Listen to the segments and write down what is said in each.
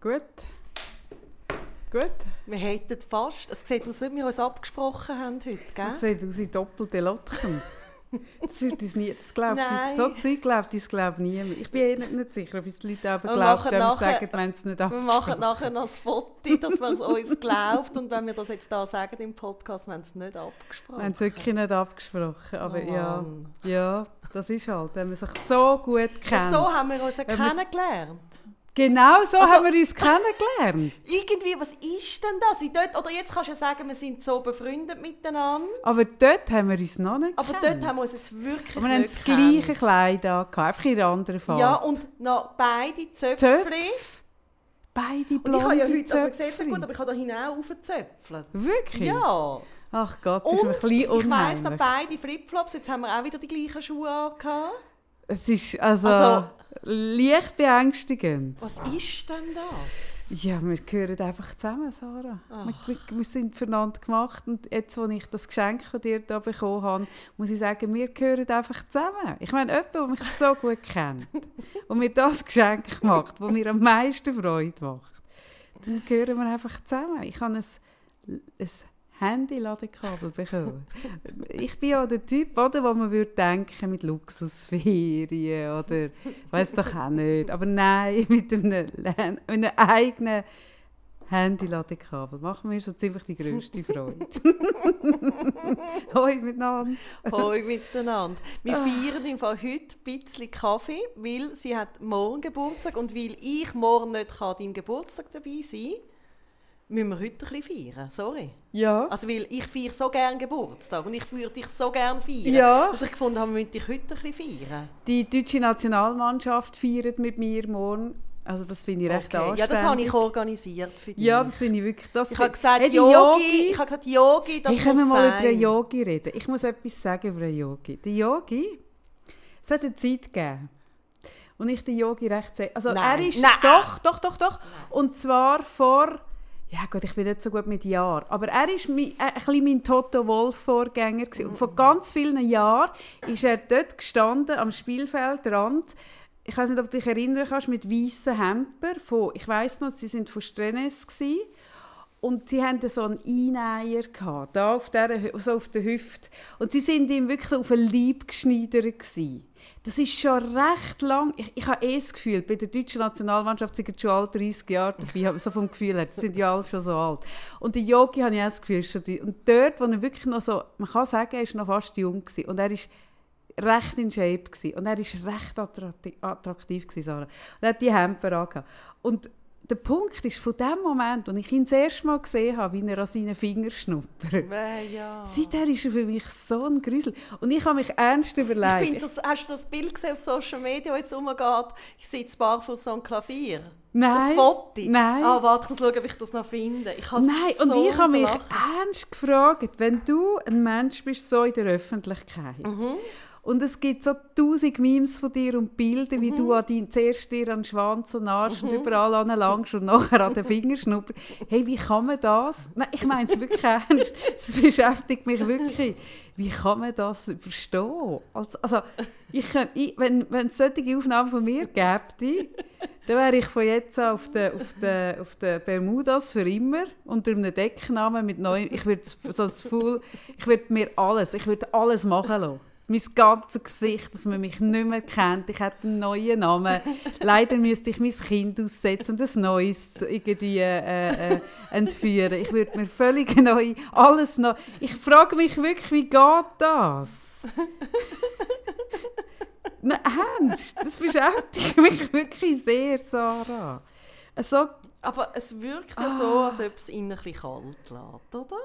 Gut. Gut. Wir hätten fast, es sieht aus, als wir uns abgesprochen haben heute, gell? Das sieht aus wie doppelte Lotchen. Das wird uns nie, das glaubt Nein. uns, so Zeug glaubt uns glaubt niemand. Ich bin eh nicht, nicht sicher, ob es die Leute aber Wir glauben, wenn wir sagen, wenn es nicht Wir abgesprochen machen nachher noch das Foto, dass man es uns glaubt. Und wenn wir das jetzt da sagen im Podcast, wir haben es nicht Wir abgesprochen. haben es wirklich nicht abgesprochen. Aber Oh ja, ja, das ist halt, wenn man sich so gut kennt. So haben wir uns ja wir- kennengelernt. Genau so Also- haben wir uns kennengelernt. Irgendwie, was ist denn das? Wie dort, oder jetzt kannst du ja sagen, wir sind so befreundet miteinander. Aber dort haben wir uns noch nicht Aber gekannt. dort haben wir uns wirklich Aber wir haben das gleiche. Kleid angehabt, einfach in einer anderen Farbe. Ja, und noch beide Zöpfchen. Zöpf? Beide Und ich blonde habe ja heute, also man sieht es gut, aber ich habe da hinein aufgezöpfelt. Wirklich? Ja. Ach Gott, das ist Und mir ein bisschen ich weiss unheimlich. noch beide Flipflops, jetzt haben wir auch wieder die gleichen Schuhe angehabt. Es ist also, Also- leicht beängstigend. Was ist denn das? Ja, wir gehören einfach zusammen, Sarah. Wir, Ach. wir, wir sind füreinander gemacht und jetzt, als ich das Geschenk von dir da bekommen habe, muss ich sagen, wir gehören einfach zusammen. Ich meine, jemand, der mich so gut kennt und mir das Geschenk macht, das mir am meisten Freude macht, dann gehören wir einfach zusammen. Ich habe ein, ein Handy-Ladekabel bekommen. Ich bin ja der Typ, oder, wo man würde denken mit Luxusferien oder weiß doch auch nicht. Aber nein, mit einem, mit einem eigenen Handy-Ladekabel machen wir so ziemlich die grösste Freude. Hoi miteinander. Hoi miteinander. Wir Ah. feiern im Fall heute ein bisschen Kaffee, weil sie hat morgen Geburtstag und weil ich morgen nicht kann an deinem Geburtstag dabei sein müssen wir heute ein bisschen feiern. Sorry. Ja. Also weil ich feiere so gerne Geburtstag und ich würde dich so gerne feiern. Ja. Dass ich gefunden habe, wir müssen dich heute ein bisschen feiern. Die deutsche Nationalmannschaft feiert mit mir morgen. Also das finde ich recht Okay. anständig. Ja, das habe ich organisiert für dich. Ja, das finde ich wirklich... Das ich habe gesagt, Hey, die Yogi, ich habe gesagt, Yogi, das wir muss mal sein. über einen Yogi reden? Ich muss etwas sagen über einen Yogi. Der Yogi, es hat eine Zeit gegeben, und ich den Yogi recht sehe. Also Nein. er ist... Nein. Doch, doch, doch, doch. Und zwar vor... Ja gut, ich bin nicht so gut mit Jahren, aber er war äh, ein bisschen mein Toto Wolff-Vorgänger. gewesen. Und vor ganz vielen Jahren ist er dort gestanden, am Spielfeldrand. Ich weiß nicht, ob du dich erinnern kannst, mit weißen Hemper. Von, ich weiß noch, sie sind von Strenes gsi und sie hatten so einen Einnäher gehabt, da auf, der, so auf der Hüfte. Und sie sind ihm wirklich so auf den Leib geschneidert gsi. Das ist schon recht lang. Ich, ich habe eh das Gefühl, bei der deutschen Nationalmannschaft sind jetzt schon alle 30 Jahre dabei, so vom Gefühl her, die sind ja alle schon so alt. Und der Yogi habe ich auch das Gefühl schon. die- Und dort, wo er wirklich noch so, man kann sagen, er ist noch fast jung gewesen. und er ist recht in Shape gewesen. und er ist recht attraktiv, attraktiv gewesen, Sarah. Und er hat die Hemper angehabt. Und der Punkt ist, von dem Moment, als ich ihn das erste Mal gesehen habe, wie er an seinen Fingern schnuppert, Äh, ja. seither ist er für mich so ein Grüsel. Und ich habe mich ernst Ich überlegt. finde, das, hast du das Bild gesehen auf Social Media, das jetzt umgeht? Ich sitze barfuß am Klavier. Nein. Das Foto. Nein. Ah, warte, ich muss schauen, ob ich das noch finde. Ich Nein, so und ich habe mich lachen. ernst gefragt, wenn du ein Mensch bist, so in der Öffentlichkeit, Mhm. Und es gibt so tausend Memes von dir und Bilder, Mhm. wie du an dein, zuerst dir an den Schwanz und Arsch und überall anlangst und nachher an den Fingerschnupper. Hey, wie kann man das? Nein, ich meine es wirklich ernst. Es beschäftigt mich wirklich. Wie kann man das verstehen? Also, also ich, kann- ich, wenn, wenn es solche Aufnahmen von mir gäbe, dann wäre ich von jetzt an auf den, auf den, auf den Bermudas für immer unter einem Decknamen mit neuen. Ich würde so ein Full, ich würde mir alles, ich würde alles machen lassen. Mein ganzes Gesicht, dass man mich nicht mehr kennt. Ich hätte einen neuen Namen. Leider müsste ich mein Kind aussetzen und ein neues irgendwie äh, äh, entführen. Ich würde mir völlig neu, alles neu. Ich frage mich wirklich, wie geht das? Nein, ernst, das beschäftigt mich wirklich sehr, Sarah. So, Aber es wirkt ja Ah. so, als ob es innen ein bisschen kalt lässt, oder?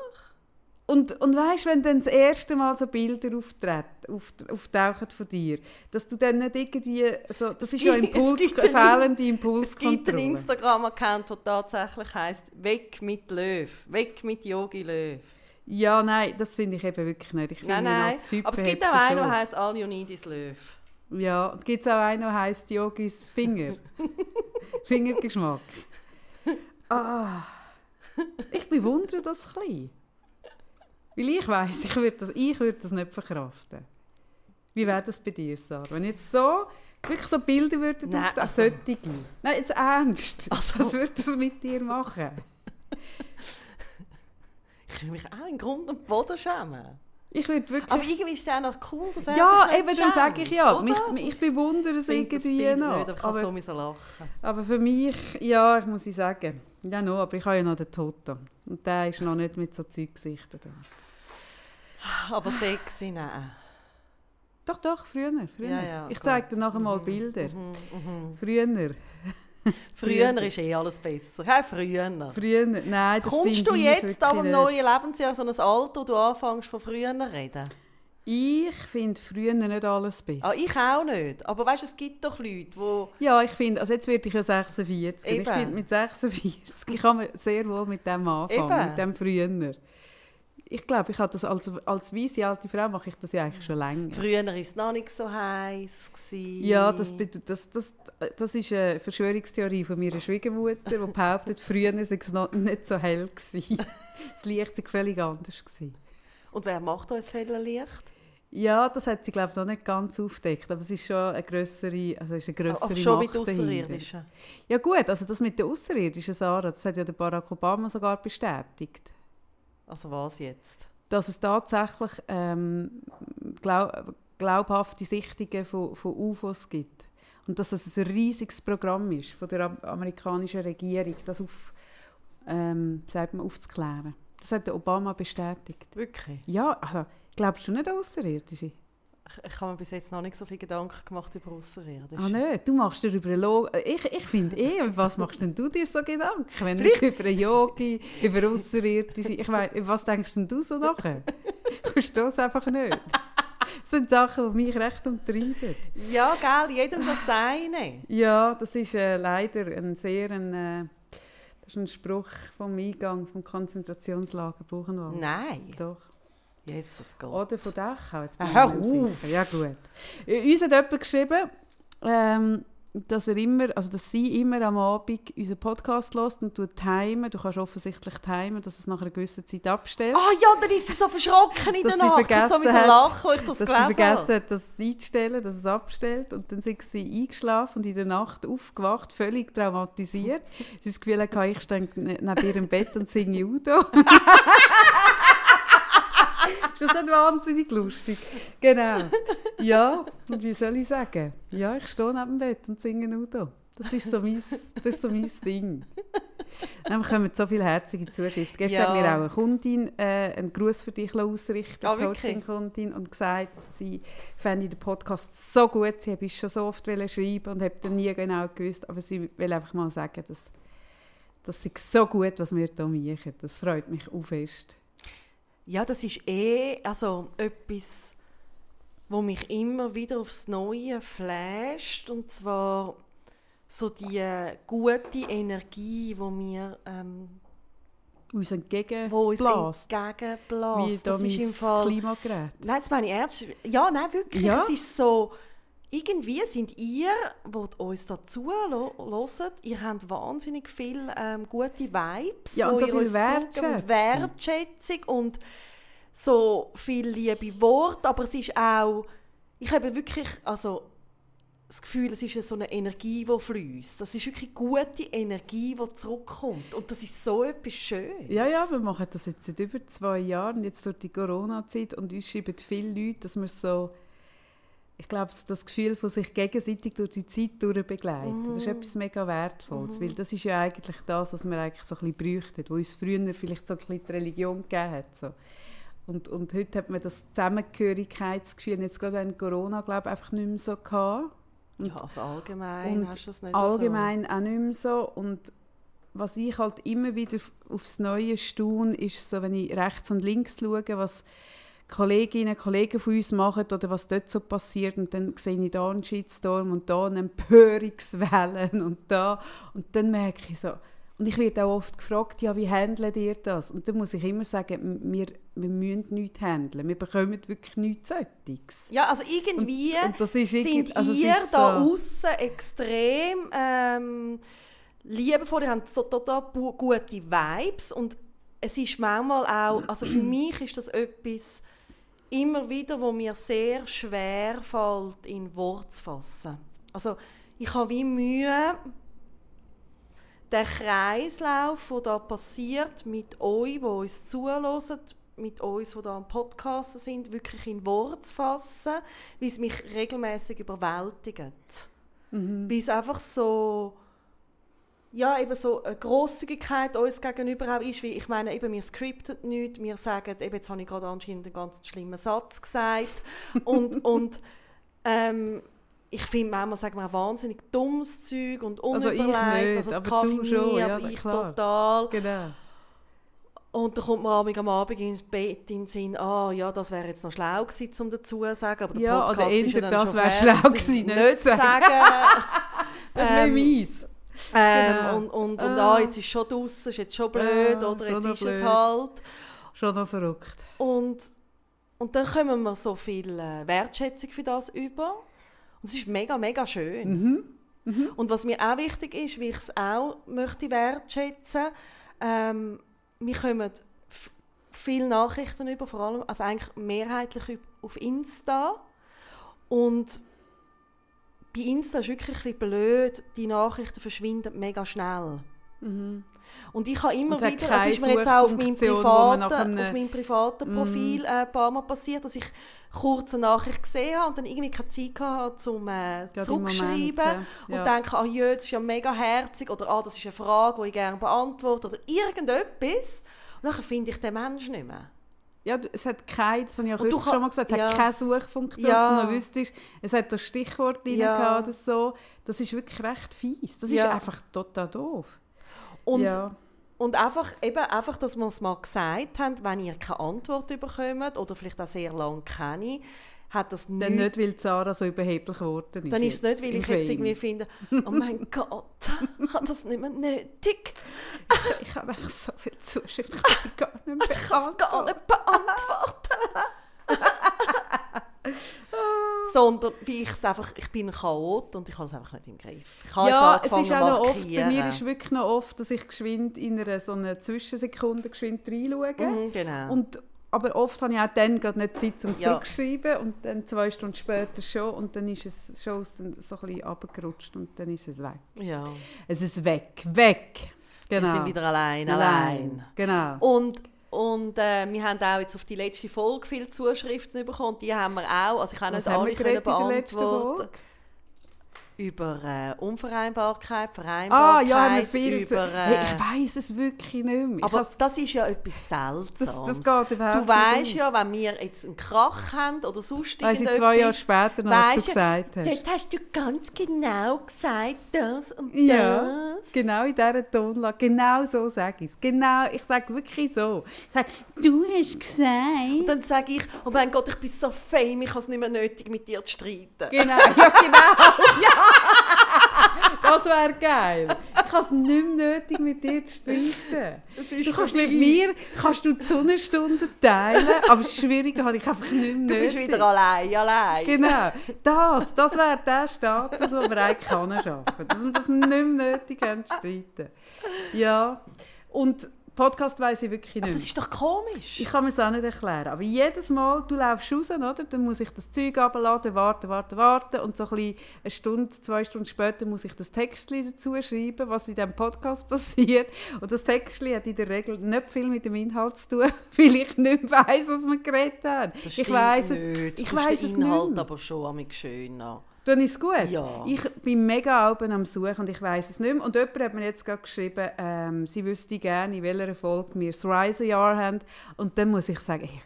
Und, und weißt, wenn dann das erste Mal so Bilder auftreten, auf, auftauchen von dir, dass du dann nicht irgendwie so, das ist ja Impuls, fehlende Es gibt einen Impulskontrolle. Instagram-Account, der tatsächlich heisst «Weg mit Löw», «Weg mit Yogi Löw». Ja, nein, das finde ich eben wirklich nicht. Ich finde Nein, nein, als Typ aber es gibt auch einen, der heisst «All you need is Löw». Ja, und gibt es auch einen, der heisst Yogis Finger. Fingergeschmack. Ah, ich bewundere das ein bisschen. Weil ich weiss, ich würde das, ich würde das nicht verkraften. Wie wäre das bei dir, Sarah? Wenn jetzt so Wirklich so Bilder würden Nein, auf also- solche. Nein, jetzt ernst. Also- Was würde das mit dir machen? Ich würde mich auch in Grund und Boden schämen. Ich würde wirklich... Aber irgendwie ist es auch noch cool, dass er ja, sich eben, darum sage ich ja. Mich, ich bewundere es irgendwie noch. Nicht, aber ich aber, so lachen. aber für mich, ja, ich muss ich sagen, ja noch, aber ich habe ja noch den Toto. Und der ist noch nicht mit so Zeug gesichtet. Aber sexy, nein. Doch, doch, früher. früher. Ja, ja, ich zeige dir nachher mal Bilder. Mhm, mhm. Früher. Früher ist eh alles besser. Hey, früher. Früher. Nein, das Kommst du jetzt nicht. neuen Lebensjahr so ein Alter, wo du anfängst von früher reden? Ich finde früher nicht alles besser. Ah, ich auch nicht. Aber weißt du, es gibt doch Leute, die... Ja, ich finde, also jetzt werde ich ja 46. Und Ich Eben. finde, mit 46 kann man sehr wohl mit dem anfangen, Eben. mit dem früher. Ich glaube, ich habe das als, als weise alte Frau mache ich das ja eigentlich schon länger. Früher war es noch nicht so heiß. Ja, das, das, das, das ist eine Verschwörungstheorie von meiner Schwiegermutter, die behauptet, früher sei es noch nicht so hell gewesen. Das Licht sei völlig anders gewesen. Und wer macht uns helle Licht? Ja, das hat sie glaube ich noch nicht ganz aufgedeckt, aber es ist schon eine größere, also ist eine grössere Ach, schon Macht mit. Außerirdischen. Ja gut, also das mit den Außerirdischen, Sarah, das hat ja der Barack Obama sogar bestätigt, Also was jetzt? dass es tatsächlich ähm, glaub, glaubhafte Sichtungen von, von UFOs gibt und dass es ein riesiges Programm ist von der am- amerikanischen Regierung, das auf, ähm, sagt man, aufzuklären. Das hat der Obama bestätigt. Wirklich? Ja, also, glaubst du nicht an Außerirdische? Ich, ich habe mir bis jetzt noch nicht so viel Gedanken gemacht über Außerirdische. Ah nicht, du machst dir über Lo Ich, ich finde eh, was machst denn du dir so Gedanken? Wenn nicht über einen Yogi, über Außerirdische, ich weiß, was denkst denn du so nachher? Ich verstehe es einfach nicht. Das sind Sachen, die mich recht umtreiben. Ja, gell, jedem das seine. Ja, das ist äh, leider ein sehr ein, äh, das ist ein Spruch vom Eingang vom Konzentrationslager Buchenwald. Nein. Doch. Jesus Gott. Oder von Dachau. Jetzt bin Ah, ich. Ja, gut. Uns hat jemand geschrieben, ähm, dass, er immer, also dass sie immer am Abend unseren Podcast hört und tut timen. Du kannst offensichtlich timen, dass es nach einer gewissen Zeit abstellt. Ah ja, dann ist sie so verschrocken in der sie Nacht. vergessen So lachen, ich das dass sie gelesen vergessen habe. hat, das einzustellen, dass es abstellt. Und dann sind sie eingeschlafen und in der Nacht aufgewacht, völlig traumatisiert. sie hat das Gefühl, hatte, ich stehe ne- neben ihrem Bett und singe Udo. ist das nicht wahnsinnig lustig? Genau. Ja, und wie soll ich sagen? Ja, ich stehe neben dem Bett und singe Udo. Das ist so mein, das ist so mein Ding. Dann kommen so viele herzige Zuschriften. Gestern Ja. hat mir auch eine Kundin äh, einen Gruß für dich ausrichten, Ah, eine wirklich? Coaching-Kundin, und gesagt, sie fände den Podcast so gut, sie habe schon so oft schreiben und habe dann nie genau gewusst, aber sie will einfach mal sagen, dass das ist so gut, was wir hier machen. Das freut mich auch fest. Ja, das ist eh also etwas, wo mich immer wieder aufs Neue flasht. Und zwar so die äh, gute Energie, wo mir ähm, Uns entgegenbläst. Wie entgegenbläst. da Das ist im Fall... Klimagerät. Nein, das meine ich ernst. Ja, nein, wirklich. Ja. Es ist so... Irgendwie sind ihr, die uns dazu hört, ihr habt wahnsinnig viele ähm, gute Vibes, Ja, und so viel zurückgebt und Wertschätzung. Wertschätzung und so viel liebe Worte, aber es ist auch, ich habe wirklich, also das Gefühl, es ist so eine Energie, die fließt. Das ist wirklich gute Energie, die zurückkommt und das ist so etwas Schönes. Ja, ja, wir machen das jetzt seit über zwei Jahren, jetzt durch die Corona-Zeit und uns schreiben viele Leute, dass wir so, ich glaube, so das Gefühl von sich gegenseitig durch die Zeit durch begleiten. Das ist etwas mega Wertvolles, weil das ist ja eigentlich das, was wir eigentlich so ein bisschen bräuchten, wo uns früher vielleicht so ein bisschen die Religion gegeben hat. So. Und, und heute hat man das Zusammengehörigkeitsgefühl, jetzt gerade während Corona, glaube ich, einfach nicht mehr so gehabt. ja, also allgemein Und hast du das nicht allgemein auch nicht mehr so. Und was ich halt immer wieder aufs Neue staune, ist so, wenn ich rechts und links schaue, was Kolleginnen und Kollegen von uns machen oder was dort so passiert und dann sehe ich da einen Shitstorm und da eine Empörungswellen und da und dann merke ich so und ich werde auch oft gefragt, ja, wie handelt ihr das? Und dann muss ich immer sagen, wir, wir müssen nichts handeln. Wir bekommen wirklich nichts Solches. Ja, also irgendwie Und das ist sind also ihr ist da so- außen extrem ähm, liebevoll, ihr habt so total gute Vibes und es ist manchmal auch, also für mich ist das etwas immer wieder, wo mir sehr schwer fällt, in Worte zu fassen. Also ich habe wie Mühe, den Kreislauf, der da passiert, mit euch, die uns zuhören, mit uns, die da am Podcast sind, wirklich in Worte zu fassen, wie es mich regelmäßig überwältigt. Mhm. Wie es einfach so ja, eben so eine Grosszügigkeit uns gegenüber auch ist, wie, ich meine, eben, wir scripten nichts, wir sagen, eben, jetzt habe ich gerade anscheinend einen ganz schlimmen Satz gesagt und, und ähm, ich finde manchmal sagen wir wahnsinnig dummes Zeug und unüberlegt. Also ich nicht, also aber du schon, ja, aber ich klar. total. Genau. Und dann kommt man am Abend ins Bett in den Sinn, ah ja, das wäre jetzt noch schlau gewesen, um dazu zu sagen, aber der ja, Podcast oder ist ja dann das wäre schlau gewesen, nicht, nicht sagen. das ist ähm. Ähm, genau. Und, und, und ah. ah, jetzt ist es schon draußen, ist jetzt schon blöd, ja, oder jetzt ist blöd. es halt. Schon noch verrückt. Und, und dann kommen wir so viel äh, Wertschätzung für das über. Und es ist mega, mega schön. Mhm. Mhm. Und was mir auch wichtig ist, wie ich es auch möchte wertschätzen, ähm, wir kommen viele Nachrichten über, vor allem, also eigentlich mehrheitlich auf Insta. Und bei Insta ist wirklich ein bisschen blöd, die Nachrichten verschwinden mega schnell. Mhm. Und ich habe immer wieder, das ist mir jetzt auch auf meinem privaten, auf meinem privaten mhm. Profil mm. ein paar Mal passiert, dass ich kurz eine Nachricht gesehen habe und dann irgendwie keine Zeit hatte, um äh, zurückzuschreiben. Ja. Und denke, ah jö, das ist ja mega herzig oder ah, das ist eine Frage, die ich gerne beantworte oder irgendetwas. Und dann finde ich den Menschen nicht mehr. Ja, es hat keine, das habe ich auch heute schon mal gesagt, es ja. hat keine Suchfunktion, ja. dass du noch wüsstest, es hat das Stichwort drin ja. oder so. Das ist wirklich recht fies. Das ja. ist einfach total doof. Und, ja. und einfach, eben einfach, dass wir es mal gesagt haben, wenn ihr keine Antwort bekommt oder vielleicht auch sehr lange keine, hat das nicht... Dann nicht, weil Sarah so überheblich geworden ist. Dann ist es nicht, weil ich jetzt irgendwie finde, oh mein Gott, hat das nicht mehr nötig. ich, ich habe einfach so viel Zuschrift, ich kann gar nicht mehr also Ich kann es gar nicht beantworten. Sondern wie ich es einfach, ich bin ein Chaot und ich habe es einfach nicht im Griff. Ich habe ja, es ist auch noch oft, bei mir ist wirklich noch oft, dass ich geschwind in einer so einer Zwischensekunde geschwind reinschaue. Mhm, genau. Und aber oft habe ich auch dann gerade nicht Zeit zum ja. Zurückschreiben und dann zwei Stunden später schon und dann ist es schon so ein bisschen abgerutscht und dann ist es weg. Ja. Es ist weg, weg. Genau. Wir sind wieder allein, allein. allein. Genau. Und, und äh, wir haben auch jetzt auf die letzte Folge viele Zuschriften bekommen, die haben wir auch, also ich kann nicht alle können beantworten über äh, Unvereinbarkeit, Vereinbarkeit. Ah, ja, haben wir viel über, äh, Ich weiß es wirklich nicht mehr. aber das ist ja etwas Seltsames. Das, das geht Du weißt ja, wenn wir jetzt einen Krach haben oder sonst irgendetwas... Weiss ich zwei Jahre später noch, was du gesagt hast. Dort hast du ganz genau gesagt, das und ja, das. genau in dieser Tonlage. Genau so sage ich es. Genau, ich sage wirklich so. Ich sage, du hast gesagt... Und dann sage ich, oh mein Gott, ich bin so fame, ich habe es nicht mehr nötig, mit dir zu streiten. Genau, ja genau. ja. Das wäre geil. Ich habe es nicht mehr nötig, mit dir zu streiten. Du kannst mit mir kannst du die Sonnenstunden teilen, aber das Schwierige habe ich einfach nicht mehr Du bist wieder allein, allein. Genau. Das, das wäre der Status, den wir eigentlich schaffen können. Dass wir das nicht mehr nötig haben zu streiten. Ja. Und Podcast weiss ich wirklich nicht. Aber das ist doch komisch. Ich kann mir das auch nicht erklären. Aber jedes Mal, du läufst raus, oder? dann muss ich das Zeug abladen, warten, warten, warten. Und so ein eine Stunde, zwei Stunden später muss ich das Text dazu schreiben, was in diesem Podcast passiert. Und das Text hat in der Regel nicht viel mit dem Inhalt zu tun, weil ich nicht weiss, was wir geredet haben. Das ich weiss es, ich weiss es Inhalt nicht. aber schon schön an. Dann ist es gut. Ja. Ich bin mega oben am Suchen und ich weiß es nicht mehr. Und jemand hat mir jetzt gerade geschrieben, ähm, sie wüsste gerne, in welcher Folge wir das Rise-Jahr haben. Und dann muss ich sagen, ich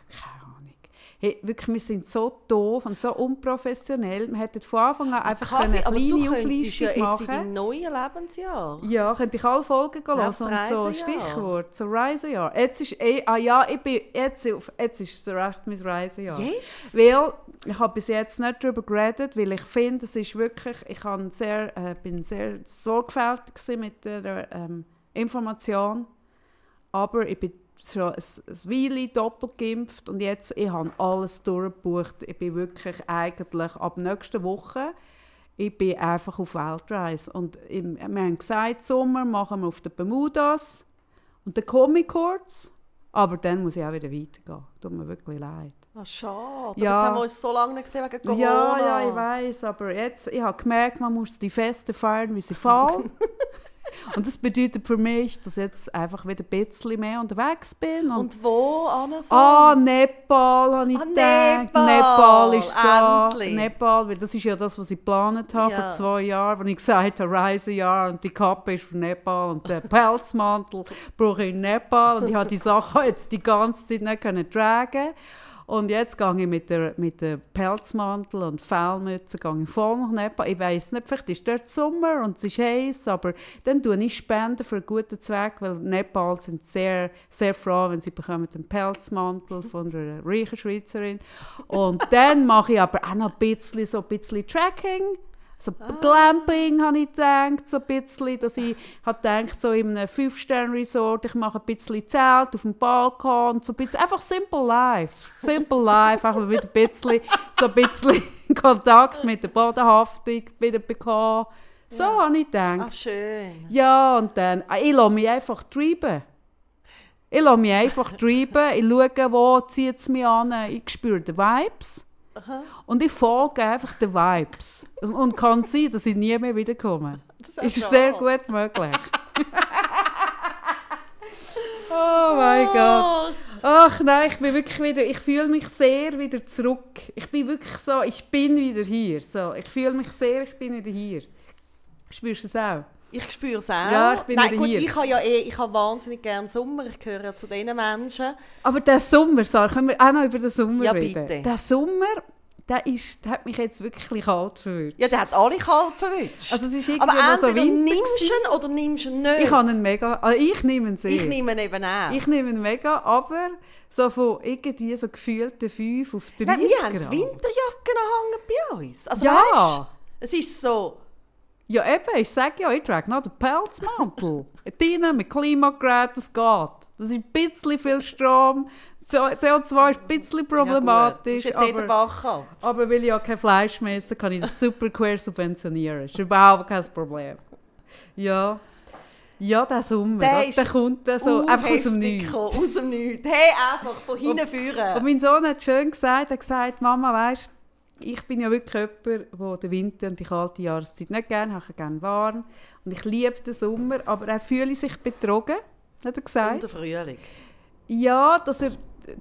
Hey, wirklich, wir sind so doof und so unprofessionell. Wir hätten von Anfang an einfach Kaffee, eine kleine Auflistung ja machen können. neuen Lebensjahr. Ja, könnte ich alle Folgen hören und so Stichwort, so Reisejahr. Jetzt ist eh, ah ja, ich bin, jetzt, jetzt ist es recht mein Reisejahr. Jetzt? Weil, ich habe bis jetzt nicht darüber geredet, weil ich finde, es ist wirklich, ich sehr, äh, bin sehr sorgfältig mit der ähm, Information, aber ich bin schon ein, ein Weile doppelt geimpft und jetzt ich habe alles durchgebucht. Ich bin wirklich eigentlich ab nächster Woche ich bin einfach auf Weltreise. Und im, wir haben gesagt, Sommer machen wir auf den Bermudas und dann komme ich kurz, aber dann muss ich auch wieder weitergehen. Tut mir wirklich leid. Ah, schade. Ja. Jetzt haben wir uns so lange nicht gesehen wegen Corona. Ja, ja, ich weiß, aber jetzt, ich habe gemerkt, man muss die Feste feiern, wie sie fallen. und das bedeutet für mich, dass ich jetzt einfach wieder ein bisschen mehr unterwegs bin. Und, Und wo, Anna? So? ah, Nepal habe ich Ah, gedacht. Nepal, Nepal ist so. endlich. Nepal, weil das ist ja das, was ich geplant habe Ja. vor zwei Jahren, als ich gesagt habe, Reisejahr und die Kappe ist für Nepal und der Pelzmantel brauche ich in Nepal und ich habe die Sachen jetzt die ganze Zeit nicht können tragen und jetzt gehe ich mit der, mit der Pelzmantel und Fellmütze gehe ich voll nach Nepal. Ich weiss nicht, vielleicht ist dort Sommer und es ist heiß, aber dann tue ich Spenden für einen guten Zweck, weil Nepal sind sehr, sehr froh, wenn sie bekommen den Pelzmantel von einer reichen Schweizerin. Und dann mache ich aber auch noch ein bisschen, so ein bisschen Tracking. So Glamping habe ich gedacht, so ein bisschen, dass ich habe gedacht, so in einem Fünf-Sterne-Resort, ich mache ein bisschen Zelt auf dem Balkon, so ein bisschen, einfach simple life, simple life, einfach wieder ein bisschen, so ein bisschen Kontakt mit der Bodenhaftung wieder bekommen. So habe ich gedacht. Ah, schön. Ja, und dann, ah, ich lasse mich einfach treiben. Ich lasse mich einfach treiben, ich schaue, wo zieht es mich an, ich spüre die Vibes. Und ich folge einfach den Vibes. Und kann sein, dass ich nie mehr wiederkomme. Das Ist schade. sehr gut möglich. oh mein Gott. Ach nein, ich bin wirklich wieder, ich fühle mich sehr wieder zurück. Ich bin wirklich so, ich bin wieder hier. So, ich fühle mich sehr, ich bin wieder hier. Spürst du es auch? Ich spüre es auch. Ja, ich bin Nein, gut, ich habe ja eh, ich habe wahnsinnig gerne Sommer. Ich gehöre ja zu diesen Menschen. Aber der Sommer, Sarah, können wir auch noch über den Sommer Ja, reden? bitte. Der Sommer, der, ist, der hat mich jetzt wirklich kalt verwirrt. Ja, der hat alle kalt verwünscht. Also es ist irgendwie Aber so Winter nimmst du ihn oder nimmst du ihn nicht. Ich habe ihn mega, also ich nehme ihn sehr. Ich nehme ihn eben auch. Ich nehme ihn mega, aber so von irgendwie so gefühlten 5 auf 30 Nein, wir haben die. Winterjacken bei uns. Also, Ja. Weißt, es ist so... Ja eben, ich sage ja, ich trage noch den Pelzmantel. Drinnen mit Klimagerät, das geht. Das ist ein bisschen viel Strom, So- CO2 ist ein bisschen problematisch, Ja, das ist jetzt aber, Bach ab. aber weil ich ja kein Fleisch mehr esse, kann ich das super quer subventionieren. Das ist überhaupt kein Problem. Ja. Ja, der Sommer, Der der, kommt so einfach aus dem Nichts. Aus dem Nichts. Hey, einfach von hinten Und führen. mein Sohn hat schön gesagt, er hat gesagt, Mama, weisst, ich bin ja wirklich jemand, der den Winter und die kalte Jahreszeit nicht gerne hat, ich gerne warm. Und ich liebe den Sommer, aber er fühle sich betrogen, hat er gesagt. Und der Frühling. Ja, dass er,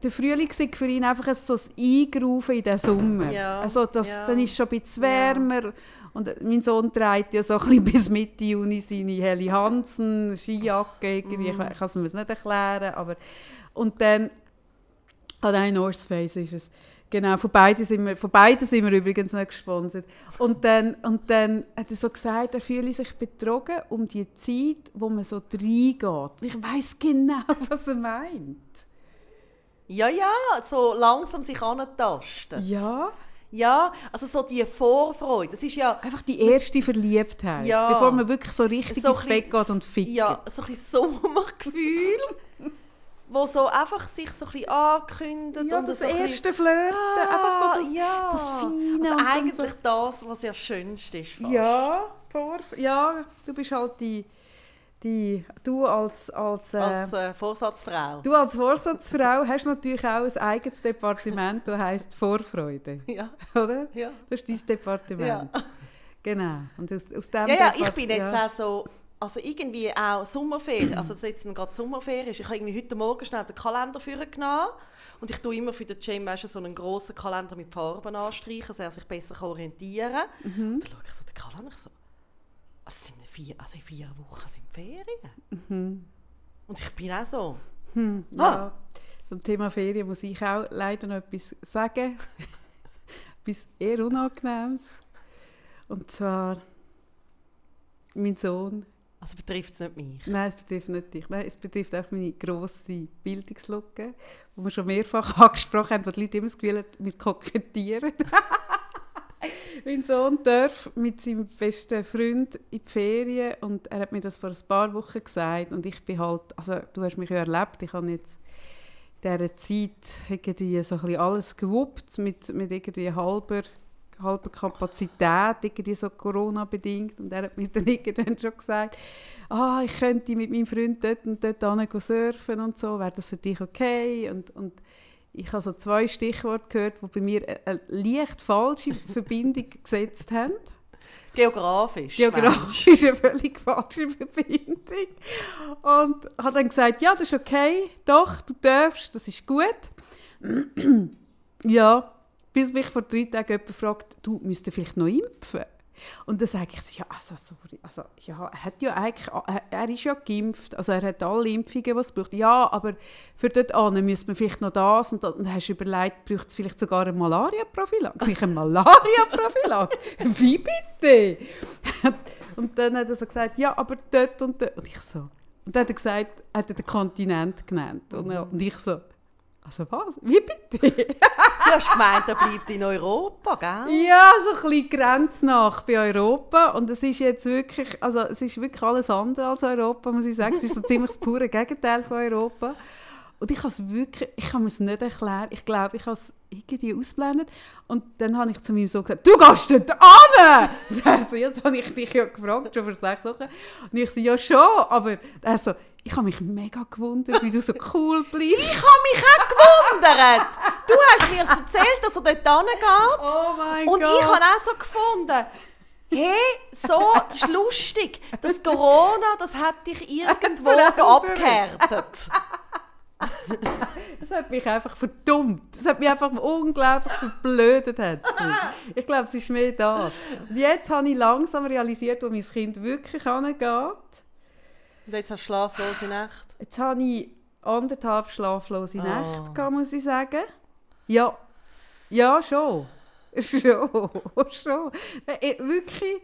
der Frühling sei für ihn einfach so ein Eingraufen in den Sommer. Ja, Also das, ja. dann ist es schon ein bisschen wärmer. Und mein Sohn trägt ja so ein bisschen bis Mitte Juni seine Heli Hansen, Skijacke, irgendwie. Mhm. ich, kann es mir nicht erklären. Aber, und dann, ah nein, North Face ist es. Genau, von beiden sind wir, von beiden sind wir übrigens nicht gesponsert. Und dann, und dann hat er so gesagt, er fühle sich betrogen um die Zeit, wo man so reingeht. Ich weiß genau, was er meint. Ja, ja, so langsam sich antasten. Ja, Ja, also so die Vorfreude. Das ist ja einfach die erste Verliebtheit, Ja. bevor man wirklich so richtig so ins Bett geht und fickt. Ja, so ein bisschen Sommergefühl, wo so einfach sich so ein bisschen. Ja, und das so erste Flirten, einfach so das, ja. das Feine. Also eigentlich das, was ja das Schönste ist fast. Ja, ja, du bist halt die, die du als, als, äh, Als äh, Vorsatzfrau. du als Vorsatzfrau hast natürlich auch ein eigenes Departement, das heisst Vorfreude, Ja, oder? ja. Das ist dein Departement. Genau. Und aus, aus dem Ja, ja, ich bin jetzt ja. auch so, also irgendwie auch Sommerferien, also dass jetzt gerade Sommerferien ist. Ich habe irgendwie heute Morgen schnell den Kalender für genommen und ich tue immer für den Jam weißt so einen grossen Kalender mit Farben anstreichen, dass er sich besser orientieren kann. Mhm. Und dann schaue ich so den Kalender ich so, also es sind vier, also vier Wochen sind Ferien. Und ich bin auch so, Hm, ja. Zum Thema Ferien muss ich auch leider noch etwas sagen. etwas eher Unangenehmes. Und zwar mein Sohn. Also betrifft es nicht mich. Nein, es betrifft nicht dich. Nein, es betrifft auch meine grosse Bildungslücke, die wir schon mehrfach angesprochen haben, wo die Leute immer das Gefühl haben, wir kokettieren. mein Sohn darf mit seinem besten Freund in die Ferien und er hat mir das vor ein paar Wochen gesagt und ich bin halt, also du hast mich ja erlebt, ich habe jetzt in dieser Zeit irgendwie so ein bisschen alles gewuppt mit, mit irgendwie halber, halber Kapazität, irgendwie so Corona-bedingt und er hat mir dann irgendwann schon gesagt, ah, ich könnte mit meinem Freund dort und dort hin surfen und so, wäre das für dich okay? Und, und ich habe so zwei Stichworte gehört, die bei mir eine, eine leicht falsche Verbindung gesetzt haben. Geografisch. Geografisch eine völlig falsche Verbindung. Und hat dann gesagt, ja, das ist okay, doch, du darfst, das ist gut. ja, bis mich vor drei Tagen jemand fragt, du müsstest vielleicht noch impfen. Und dann sage ich, ja, also, sorry, also, ja, er, hat ja eigentlich, er ist ja geimpft, also er hat alle Impfungen, die es braucht. Ja, aber für dort an müsste man vielleicht noch das und das. Und dann hast du überlegt, braucht es vielleicht sogar eine Malaria-Prophylaxe? Vielleicht eine Malaria-Prophylaxe? Wie bitte? und dann hat er so gesagt, ja, aber dort und dort. Und ich so. Und dann hat er gesagt, hat er den Kontinent genannt. Und, und ich so, also was? Wie bitte? du hast gemeint, er bleibt in Europa, gell? Ja, so ein bisschen grenznach bei Europa. Und es ist jetzt wirklich, also es ist wirklich alles andere als Europa, muss ich sagen. Es ist so ziemlich das pure Gegenteil von Europa. Und ich kann es wirklich, ich kann mir es nicht erklären. Ich glaube, ich habe es irgendwie ausblendet. Und dann habe ich zu meinem Sohn gesagt, du gehst dort an! Und er so, das habe ich dich ja gefragt, schon vor sechs Wochen. Und ich so, ja schon, aber er so, ich habe mich mega gewundert, wie du so cool bleibst. Ich habe mich auch gewundert! Du hast mir erzählt, dass er dort hingeht. Oh mein Und Gott. ich habe auch so gefunden, hey, so, das ist lustig. Das Corona, das hat dich irgendwo so abgehärtet. Das hat mich einfach verdummt. Das hat mich einfach unglaublich verblödet. Hat ich glaube, es ist mehr das. Und jetzt habe ich langsam realisiert, wo mein Kind wirklich angeht. Und jetzt hast du schlaflose Nacht. Jetzt habe ich anderthalb schlaflose Oh. Nächte, gehabt, muss ich sagen. Ja, ja, schon. Schon, schon. Äh, Wirklich,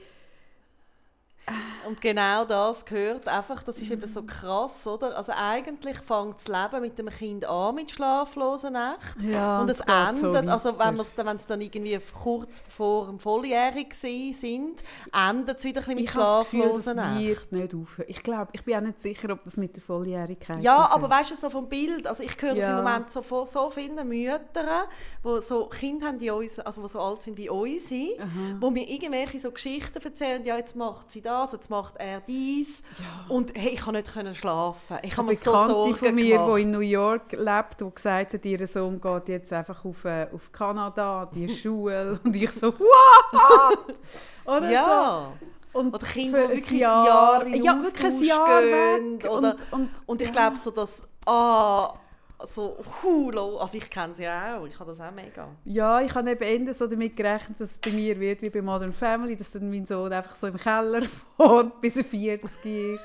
Und genau das gehört einfach, das ist eben so krass, oder? Also eigentlich fängt das Leben mit dem Kind an mit schlaflosen Nächten. Ja, und es geht so endet, also wenn es dann, dann irgendwie kurz vor dem Volljährig sind, endet es wieder ein bisschen mit ich schlaflosen Nächten. wird nicht aufhören. Ich glaube, ich bin auch nicht sicher, ob das mit der Volljährigkeit Ja, aber weißt du, so vom Bild, also ich höre es Ja. im Moment so von so vielen Müttern, wo so Kinder haben, die uns, also die so alt sind wie unsere, wo mir irgendwelche so Geschichten erzählen, ja, jetzt macht sie das, jetzt macht er dies und hey, ich kann nicht können schlafen. Ich habe mir so Sorgen von mir, gemacht. die in New York lebt, die gesagt hat, ihr Sohn geht jetzt einfach auf, äh, auf Kanada, die Schule. Und ich so, what? Oder ja. so. Und Oder Kinder, die für ein wirklich Jahr- in ja, wirklich ein Austausch Jahr gehen. weg. Oder, Und, und, und ich ja. glaube so, dass ah, so hulo, also ich kenne sie auch, ich habe das auch mega. Ja, ich habe eben eher so damit gerechnet, dass es bei mir wird wie bei Modern Family, dass dann mein Sohn einfach so im Keller wohnt, bis er 40 ist.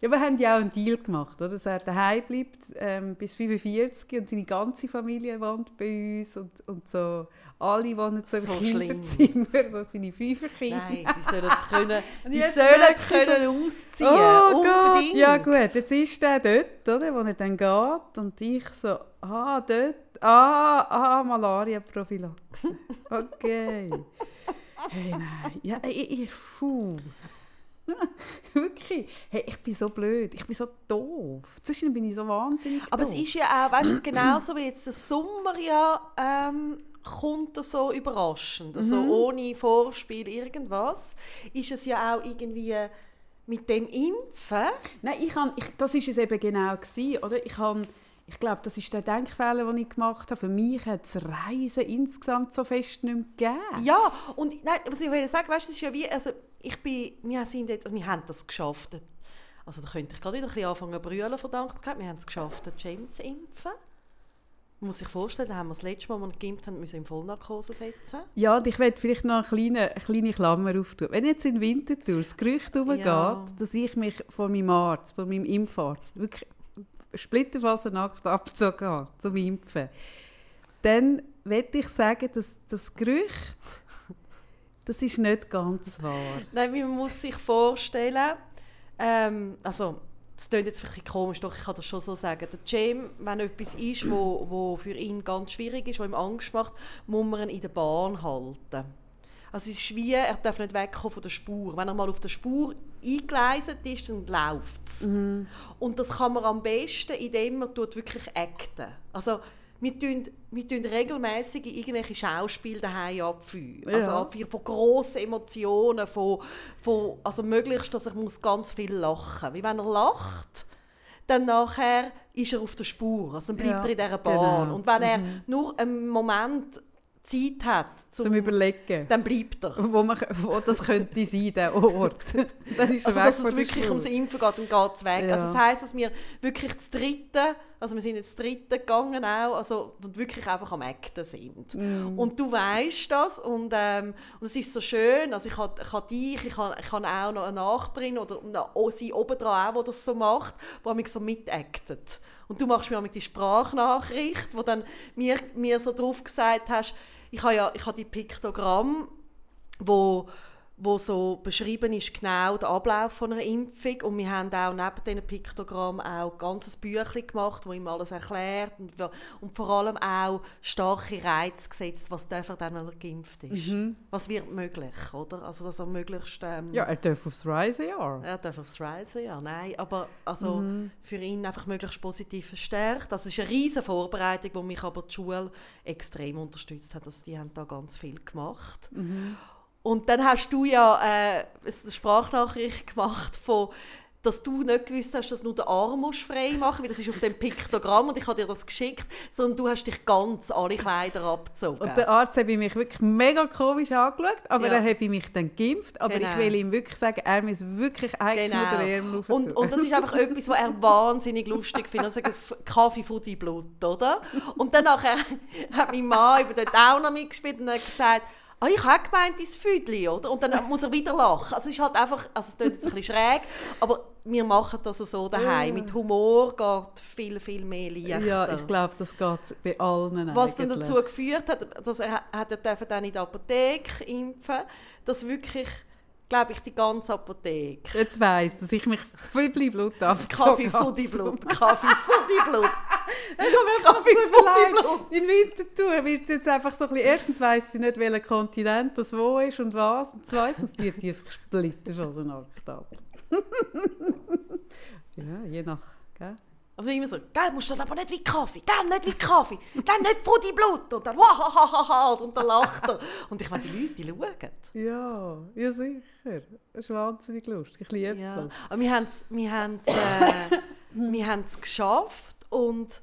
Ja, wir haben ja auch einen Deal gemacht, oder? dass er daheim bleibt ähm, bis 45 und seine ganze Familie wohnt bei uns und, und so alle wohnen so im So schlimm. Kinderzimmer, so seine Fünferkinder. Nein, die sollen können, die sollen ich so- können ausziehen, Oh Gott, unbedingt. ja gut, jetzt ist der dort, oder, wo er dann geht und ich so, ah, dort, ah, ah, Malaria-Prophylaxe. Okay. Hey, nein, ja, ich, ich puh. Wirklich, hey, ich bin so blöd, ich bin so doof. Zwischen bin ich so wahnsinnig Aber es doof. ist ja auch, weißt du, genauso wie jetzt der Sommer ja ähm, kommt er so überraschend, also Mhm. ohne Vorspiel irgendwas, ist es ja auch irgendwie mit dem Impfen. Nein, ich han, ich, das ist es eben genau gewesen, oder? Ich ich glaube, das ist der Denkfehler, den ich gemacht habe. Für mich hat das Reisen insgesamt so fest nicht mehr gegeben. Ja, und nein, was ich will sagen, weißt du, es ist ja wie, also ich bin, wir sind jetzt, also wir haben das geschafft. Also da könnte ich gerade wieder ein bisschen anfangen zu brüllen von Dankbarkeit. Wir haben es geschafft, den Cem zu impfen. Man muss sich vorstellen, da haben wir das letzte Mal, als wir geimpft haben, müssen in Vollnarkose setzen. Ja, und ich werde vielleicht noch eine kleine, eine kleine Klammer auftun. Wenn jetzt in Winterthur das Gerücht herumgeht, Ja. dass ich mich von meinem Arzt, von meinem Impfarzt, wirklich splitterfasernackt abgezogen habe zum Impfen, dann werde ich sagen, dass das Gerücht, das ist nicht ganz wahr. Nein, man muss sich vorstellen, ähm, also das klingt jetzt bisschen komisch, doch ich kann das schon so sagen. Der Cem, wenn etwas ist, wo, wo für ihn ganz schwierig ist, was ihm Angst macht, muss man ihn in der Bahn halten. Also es ist wie, er darf nicht wegkommen von der Spur. Wenn er mal auf der Spur eingleiset ist, dann läuft es. Und das kann man am besten, indem man tut wirklich acten. Also wir tun, wir tun regelmäßig irgendwelche Schauspiele daheim abführen. Also Ja. abführen von grossen Emotionen, von, von, also möglichst, dass ich muss ganz viel lachen Wie wenn er lacht, dann nachher ist er auf der Spur. Also dann bleibt Ja, er in dieser Bahn. genau. Und wenn er nur einen Moment Zeit hat, zum, Zum Überlegen. dann bleibt er. Wo, man, wo das könnte sein, der Ort. Dann ist Also, dass es wirklich Schule. ums Impfen geht, dann geht es weg. Ja. Also, das heisst, dass wir wirklich das Dritte, also wir sind jetzt das Dritte gegangen auch, also und wirklich einfach am Acten sind. Mm. Und du weißt das und, ähm, und es ist so schön, also ich habe ich dich, ich habe ich auch noch eine Nachbarin oder eine- sie obendran auch, die das so macht, die mich so mitactet. Und du machst mir auch mit die Sprachnachricht, wo dann mir, mir so drauf gesagt hast, ich habe ja ich habe die Piktogramm, wo wo so beschrieben ist genau der Ablauf von einer Impfung und wir haben auch neben diesen Piktogramm auch ein ganzes Büchlein gemacht, wo ihm alles erklärt und, und vor allem auch starke Reize gesetzt, was darf er dann, wenn er geimpft ist. Was wird möglich, oder? Also dass er möglichst... Ähm, Ja, er darf aufs Reisejahr. er darf aufs Reisen, ja, nein, aber also Mhm. für ihn einfach möglichst positiv verstärkt. Das ist eine riesige Vorbereitung, wo mich aber die Schule extrem unterstützt hat. Also die haben da ganz viel gemacht. Mhm. Und dann hast du ja äh, eine Sprachnachricht gemacht von dass du nicht gewusst hast, dass du nur den Arm musst frei machen weil das ist auf dem Piktogramm und ich habe dir das geschickt, sondern du hast dich ganz alle Kleider abgezogen. Und der Arzt hat mich wirklich mega komisch angeschaut, aber Ja. er hat mich dann geimpft. Aber Genau. ich will ihm wirklich sagen, er muss wirklich eigentlich nur den Genau. Und, und das ist einfach etwas, was er wahnsinnig lustig findet. Also F- Kaffee von deinem Blut, oder? Und dann nachher hat mein Mann eben dort auch noch mitgespielt und hat gesagt, ah, ich habe gemeint, dein Füdli, oder? Und dann muss er wieder lachen. Also es ist halt einfach, also es klingt jetzt ein bisschen schräg, aber wir machen das so daheim. Mit Humor geht viel, viel mehr leichter. ja, ich glaube, das geht bei allen Was dann dazu geführt hat, dass er, er dann in der Apotheke impfen, dass wirklich, glaube ich, die ganze Apotheke Jetzt weiss, dass ich mich viel Blut Kaffee abgezogen Blut, Kaffee von deinem Blut. Ich habe mir einfach Kaffee so in Winterthur wird jetzt einfach so ein bisschen, erstens weiss sie nicht, welcher Kontinent das wo ist und was, und zweitens zieht die sich splitterschlossen Akt ab. ja, je nach, gell? Aber immer so, gell, musst du dann aber nicht wie Kaffee, gell, nicht wie Kaffee, gell, nicht von deinem Blut. Und dann, wahahaha, und dann lacht er. Und ich meine, die Leute, die schauen. Ja, ja sicher. Das ist wahnsinnig lustig. Ich liebe Ja. das. Aber wir haben es wir haben's, äh, wir haben's geschafft und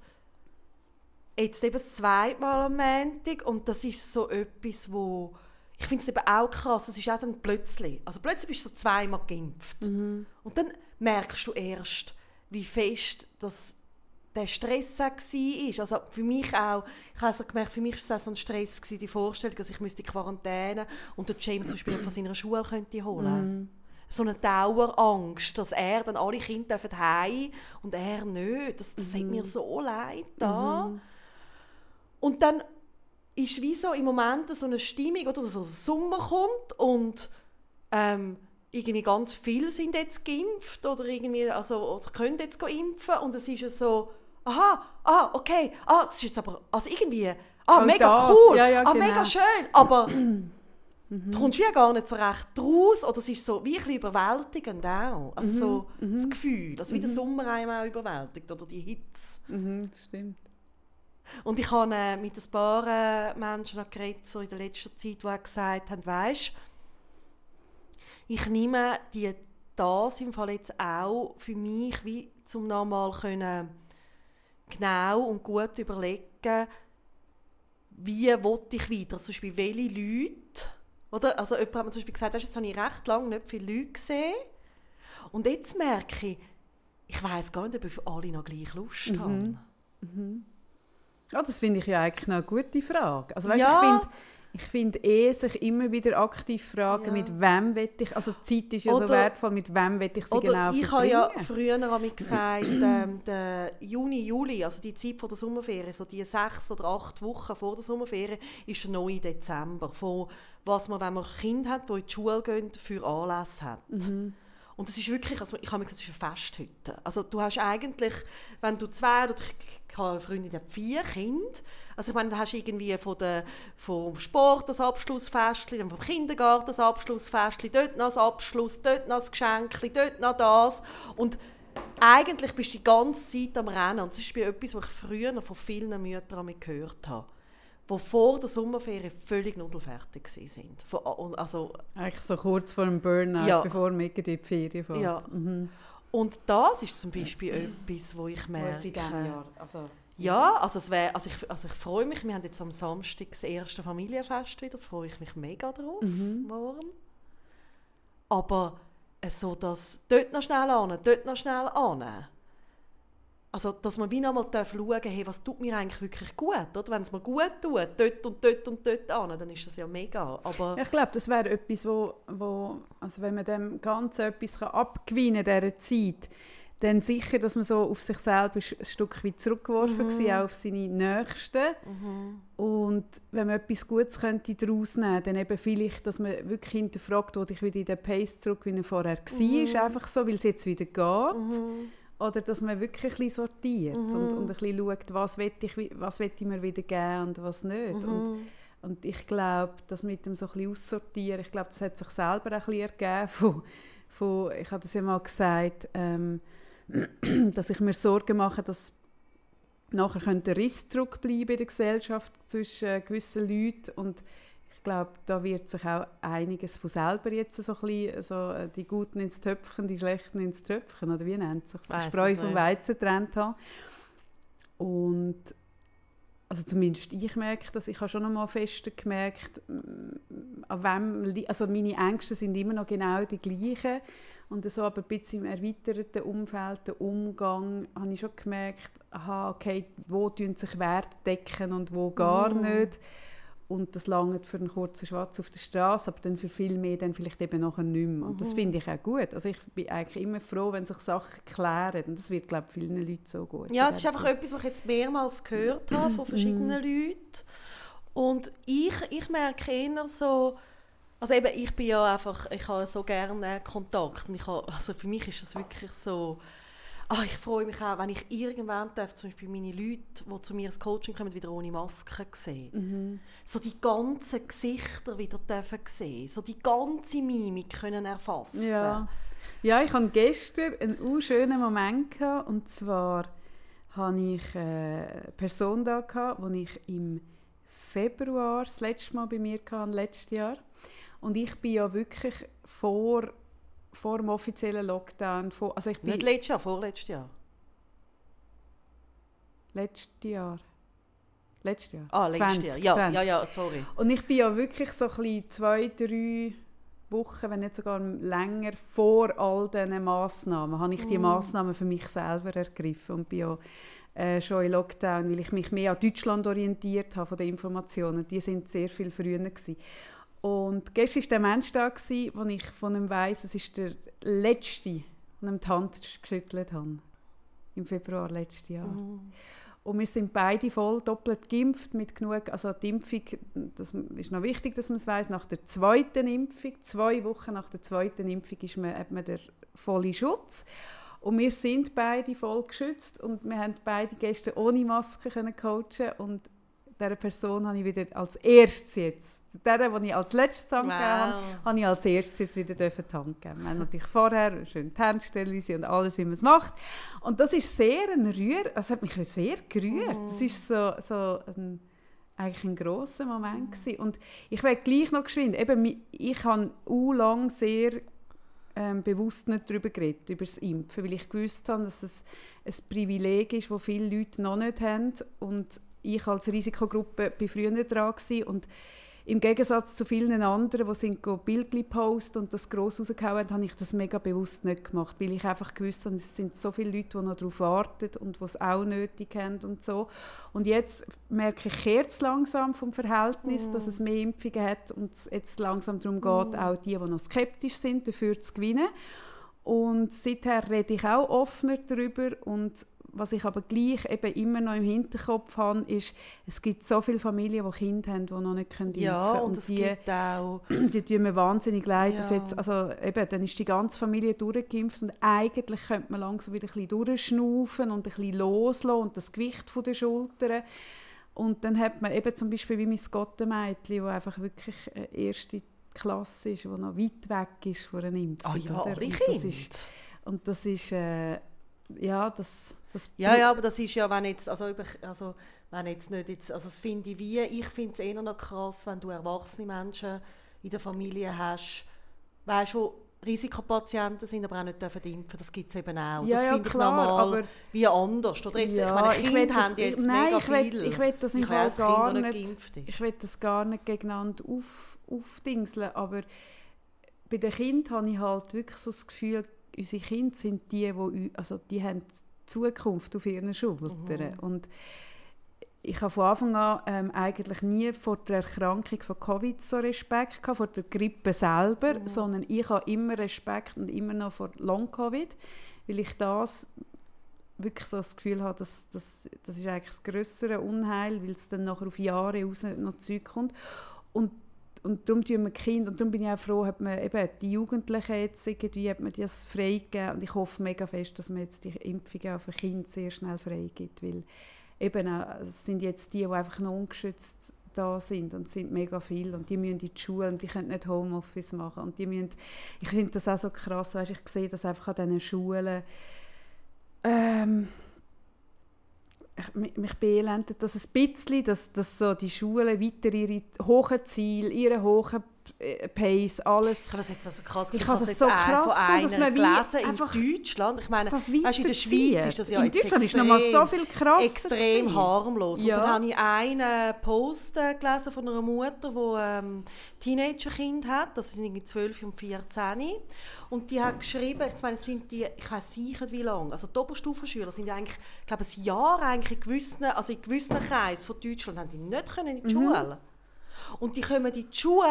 jetzt eben das zweite Mal am Montag und das ist so etwas, wo ich finde es eben auch krass, es ist auch dann plötzlich, also plötzlich bist du so zweimal geimpft und dann merkst du erst, wie fest das der Stress war. Also für mich auch, ich habe gemerkt, für mich war es auch so ein Stress, gewesen, die Vorstellung, dass ich müsste in Quarantäne und der James zum Beispiel von seiner Schule könnte holen So eine Dauerangst, dass er dann alle Kinder dürfen heim und er nicht. Das, das hat mir so leid da. Und dann ist wie so im Moment so eine Stimmung, oder so der Sommer kommt und ähm, irgendwie ganz viele sind jetzt geimpft oder irgendwie, also oder können jetzt impfen und es ist ja so, aha, ah, okay, ah, das ist jetzt aber, also irgendwie, ah, Auch mega das, cool, ja, ja, ah, genau. mega schön, aber du kommst ja gar nicht so recht raus oder es ist so wie ein bisschen überwältigend auch, also so das Gefühl, also wie der Sommer einem auch überwältigt oder die Hitze. Mhm, das stimmt. Und ich habe äh, mit ein paar äh, Menschen geredet, so in der letzten Zeit, die auch gesagt haben, weisst, ich nehme die, das im Fall jetzt auch für mich, wie zum nochmal können genau und gut überlegen, wie will ich weiter, also zum Beispiel welche Leute, oder? Also jemand hat mir zum Beispiel gesagt, «Weisst, jetzt habe ich recht lange nicht viele Leute gesehen und jetzt merke ich, ich weiß gar nicht, ob ich für alle noch gleich Lust habe. Ja, das finde ich ja eigentlich noch eine gute Frage. Also, weißt, Ja. ich finde ich find eh sich immer wieder aktiv fragen, Ja. mit wem will ich, also Zeit ist ja so Oder- wertvoll, mit wem will ich sie Oder genau ich habe ja verbringen? früher ich gesagt, ähm, der Juni, Juli, also die Zeit vor der Sommerferien, so die sechs oder acht Wochen vor der Sommerferien, ist der neue Dezember. Von was man, wenn man Kinder hat, die in die Schule gehen, für Anlässe hat. Mhm. Und es ist wirklich, also ich habe mir gesagt, es ist eine Festhütte. Also du hast eigentlich, wenn du zwei oder ich, habe eine Freundin, die hat vier Kinder. Also ich meine, da hast du irgendwie von der, vom Sport das Abschlussfestchen, dann vom Kindergarten das Abschlussfestchen, dort noch das Abschluss, dort noch das Geschenk, dort noch das. Und eigentlich bist du die ganze Zeit am Rennen. Und das ist etwas, was ich früher noch von vielen Müttern gehört habe, die vor der Sommerferien völlig nudelfertig sind. Also Eigentlich so kurz vor dem Burnout, Ja. bevor man in die Ferien fährt. Ja. Und das ist zum Beispiel etwas, wo ich merke... in diesem Jahr, also ja, also, es wär, also, ich, also ich freue mich, wir haben jetzt am Samstag das erste Familienfest wieder, das freue ich mich mega drauf, Mhm. morgen. Aber äh, so das dort noch schnell an, dort noch schnell an. Also, dass man wie noch mal schauen hey, was tut mir eigentlich wirklich gut, oder? Wenn es mir gut tut, dort und dort und dort an, dann ist das ja mega. Aber Ich glaube, das wäre etwas, wo, wo, also wenn man dem Ganzen etwas abgewinnen kann, dieser Zeit, dann sicher, dass man so auf sich selber ein Stück weit zurückgeworfen Mhm. war, auch auf seine Nächsten. Und wenn man etwas Gutes könnte daraus nehmen dann eben vielleicht, dass man wirklich hinterfragt, wo ich wieder in den Pace zurück, wie er vorher Mhm. war, einfach so, weil es jetzt wieder geht. Oder dass man wirklich ein bisschen sortiert Mhm. und, und ein bisschen schaut, was will ich, was will ich mir wieder geben und was nicht. Mhm. Und, und ich glaube, das mit dem so ein bisschen aussortieren, ich glaube, das hat sich selber auch ein bisschen ergeben von, von ich habe das ja mal gesagt, ähm, dass ich mir Sorgen mache, dass nachher könnte ein Riss zurückbleiben in der Gesellschaft zwischen gewissen Leuten und ich glaube, da wird sich auch einiges von selber jetzt so ein bisschen, so, äh, die Guten ins Töpfchen, die Schlechten ins Tröpfchen, oder wie nennt sich das? Spreu vom. Weizen getrennt haben. Und also zumindest ich merke das, ich habe schon noch mal fester gemerkt, mm, an wem, also meine Ängste sind immer noch genau die gleichen und so aber ein bisschen im erweiterten Umfeld, der Umgang, habe ich schon gemerkt, aha, okay, wo tun sich Werte decken und wo gar nicht und das langt für einen kurzen Schwatz auf der Straße, aber dann für viel mehr dann vielleicht eben nachher nicht mehr. Und das finde ich auch gut. Also ich bin eigentlich immer froh, wenn sich Sachen klären und das wird, glaube ich, vielen Leuten so gut. Ja, es ist einfach Zeit. etwas, was ich jetzt mehrmals gehört habe von verschiedenen Leuten. Und ich, ich merke eher so, also eben, ich bin ja einfach, ich habe so gerne Kontakt. Und ich habe, also für mich ist das wirklich so, ah, ich freue mich auch, wenn ich irgendwann darf, zum Beispiel meine Leute, die zu mir ins Coaching kommen, wieder ohne Maske sehen. So die ganzen Gesichter wieder dürfen sehen, so die ganze Mimik können erfassen. Ja. ja, ich hatte gestern einen schönen Moment gehabt, und zwar hatte ich äh, eine Person da gehabt, die ich im Februar das letzte Mal bei mir hatte, letztes Jahr. Und ich bin ja wirklich vor, vor dem offiziellen Lockdown, vor, also ich bin Nicht letztes Jahr, vorletztes Jahr. letztes Jahr, letztes Jahr, Ah, letztes 20, Jahr. Ja, 20. ja, ja, sorry. Und ich bin ja wirklich so ein zwei, drei Wochen, wenn nicht sogar länger, vor all diesen Massnahmen, habe ich die Massnahmen für mich selber ergriffen und bin ja äh, schon in Lockdown, weil ich mich mehr an Deutschland orientiert habe von den Informationen. Die sind sehr viel früher gewesen. Und gestern war der Mensch da, gewesen, wo ich von ihm weiss, es ist der letzte, von ihm die Hand geschüttelt habe. Im Februar letztes Jahr. Und wir sind beide voll doppelt geimpft mit genug, also die Impfung, das ist noch wichtig, dass man es weiß, nach der zweiten Impfung, zwei Wochen nach der zweiten Impfung ist man, hat man den vollen Schutz. Und wir sind beide voll geschützt und wir haben beide gestern ohne Maske können coachen und dieser Person habe ich wieder als erstes jetzt, der, die ich als letztes die Hand Wow. gegeben habe, habe ich als erstes jetzt wieder dürfen die Hand geben. Wir haben natürlich vorher schön die Handstellung und alles, wie man es macht. Und das ist sehr ein Rühr, das hat mich sehr gerührt. Das ist so, so ein, eigentlich ein grosser Moment gewesen. Und ich werde gleich noch geschwind, eben, ich habe u lang sehr ähm, bewusst nicht darüber geredet, über das Impfen, weil ich gewusst habe, dass es ein Privileg ist, das viele Leute noch nicht haben und ich als Risikogruppe bin früher dran gewesen. und im Gegensatz zu vielen anderen, die sind Bildchen posten und das gross rausgehauen haben, habe ich das mega bewusst nicht gemacht, weil ich einfach gewusst habe, es sind so viele Leute, die noch darauf warten und die es auch nötig haben und so. Und jetzt merke ich, kehrt langsam vom Verhältnis, dass es mehr Impfungen hat und es jetzt langsam darum geht, auch die, die noch skeptisch sind, dafür zu gewinnen. Und seither rede ich auch offener darüber und was ich aber gleich eben immer noch im Hinterkopf habe, ist, es gibt so viele Familien, die Kinder haben, die noch nicht können impfen Ja, können. und es die, gibt auch... die tun mir wahnsinnig leid, dass Ja. jetzt, also eben, dann ist die ganze Familie durchgeimpft und eigentlich könnte man langsam wieder ein bisschen durchschnaufen und ein bisschen loslassen und das Gewicht von den Schultern. Und dann hat man eben zum Beispiel wie mein Gottemädchen, das einfach wirklich eine erste Klasse ist, die noch weit weg ist von einer Impfung. Ah ja, oder? alle Und das ist, und das ist, äh, ja, das, das Ja, ja, aber das ist ja, wenn jetzt, also, also wenn jetzt nicht jetzt, also das finde ich wie, ich finde es eher noch krass, wenn du erwachsene Menschen in der Familie hast, weißt du, Risikopatienten sind, aber auch nicht dürfen impfen. Das gibt es eben auch. Ja, das ja, finde ich aber- wie anders. Oder jetzt, Ja, ich meine, Kinder das- haben jetzt nein, mega ich will- viel. ich will das ich weiss, gar Kinder, nicht- ist. Ich will das gar nicht gegeneinander auf, aufdingseln, aber bei den Kindern habe ich halt wirklich so das Gefühl, unsere Kinder sind die, die, also die haben die Zukunft auf ihren Schultern. Und ich habe von Anfang an ähm, eigentlich nie vor der Erkrankung von Covid so Respekt gehabt, vor der Grippe selber, sondern ich habe immer Respekt und immer noch vor Long-Covid, weil ich das wirklich so das Gefühl habe, dass, dass, das ist eigentlich das größere Unheil, weil es dann nachher auf Jahre raus noch Zeug kommt. Und, und darum tun wir Kinder, und darum bin ich auch froh, hat man eben die Jugendlichen jetzt irgendwie, hat man das freigegeben und ich hoffe mega fest, dass man jetzt die Impfungen auf ein Kind sehr schnell freigibt, weil eben auch, es sind jetzt die, die einfach noch ungeschützt da sind und sind mega viele und die müssen in die Schule und die können nicht Homeoffice machen und die müssen, ich finde das auch so krass, weißt, ich sehe das einfach an diesen Schulen, ähm, ich, mich, beelendet das ein bisschen, dass, dass so die Schulen weiter ihre hohen Ziele, ihre hohen Pace, alles Ich habe das jetzt also krass Ich habe das so krass gefunden, dass man wie gelesen in einfach Deutschland. Ich meine, das weißt, in der. Schweiz ist das ja In Deutschland ist extrem, noch mal so viel krasser extrem gewesen. harmlos. Ja. Und dann habe ich einen Post äh, gelesen von einer Mutter, die ähm, Teenagerkind hat, das sind irgendwie 12 und 14. Und die hat geschrieben, ich meine, sind die, ich weiß nicht wie lange, also die Oberstufenschüler sind ja eigentlich, ich glaube, ein Jahr eigentlich in gewissen, also in gewissen Kreisen von Deutschland haben die nicht können in die Mhm. Schule. Und die kommen in die Schule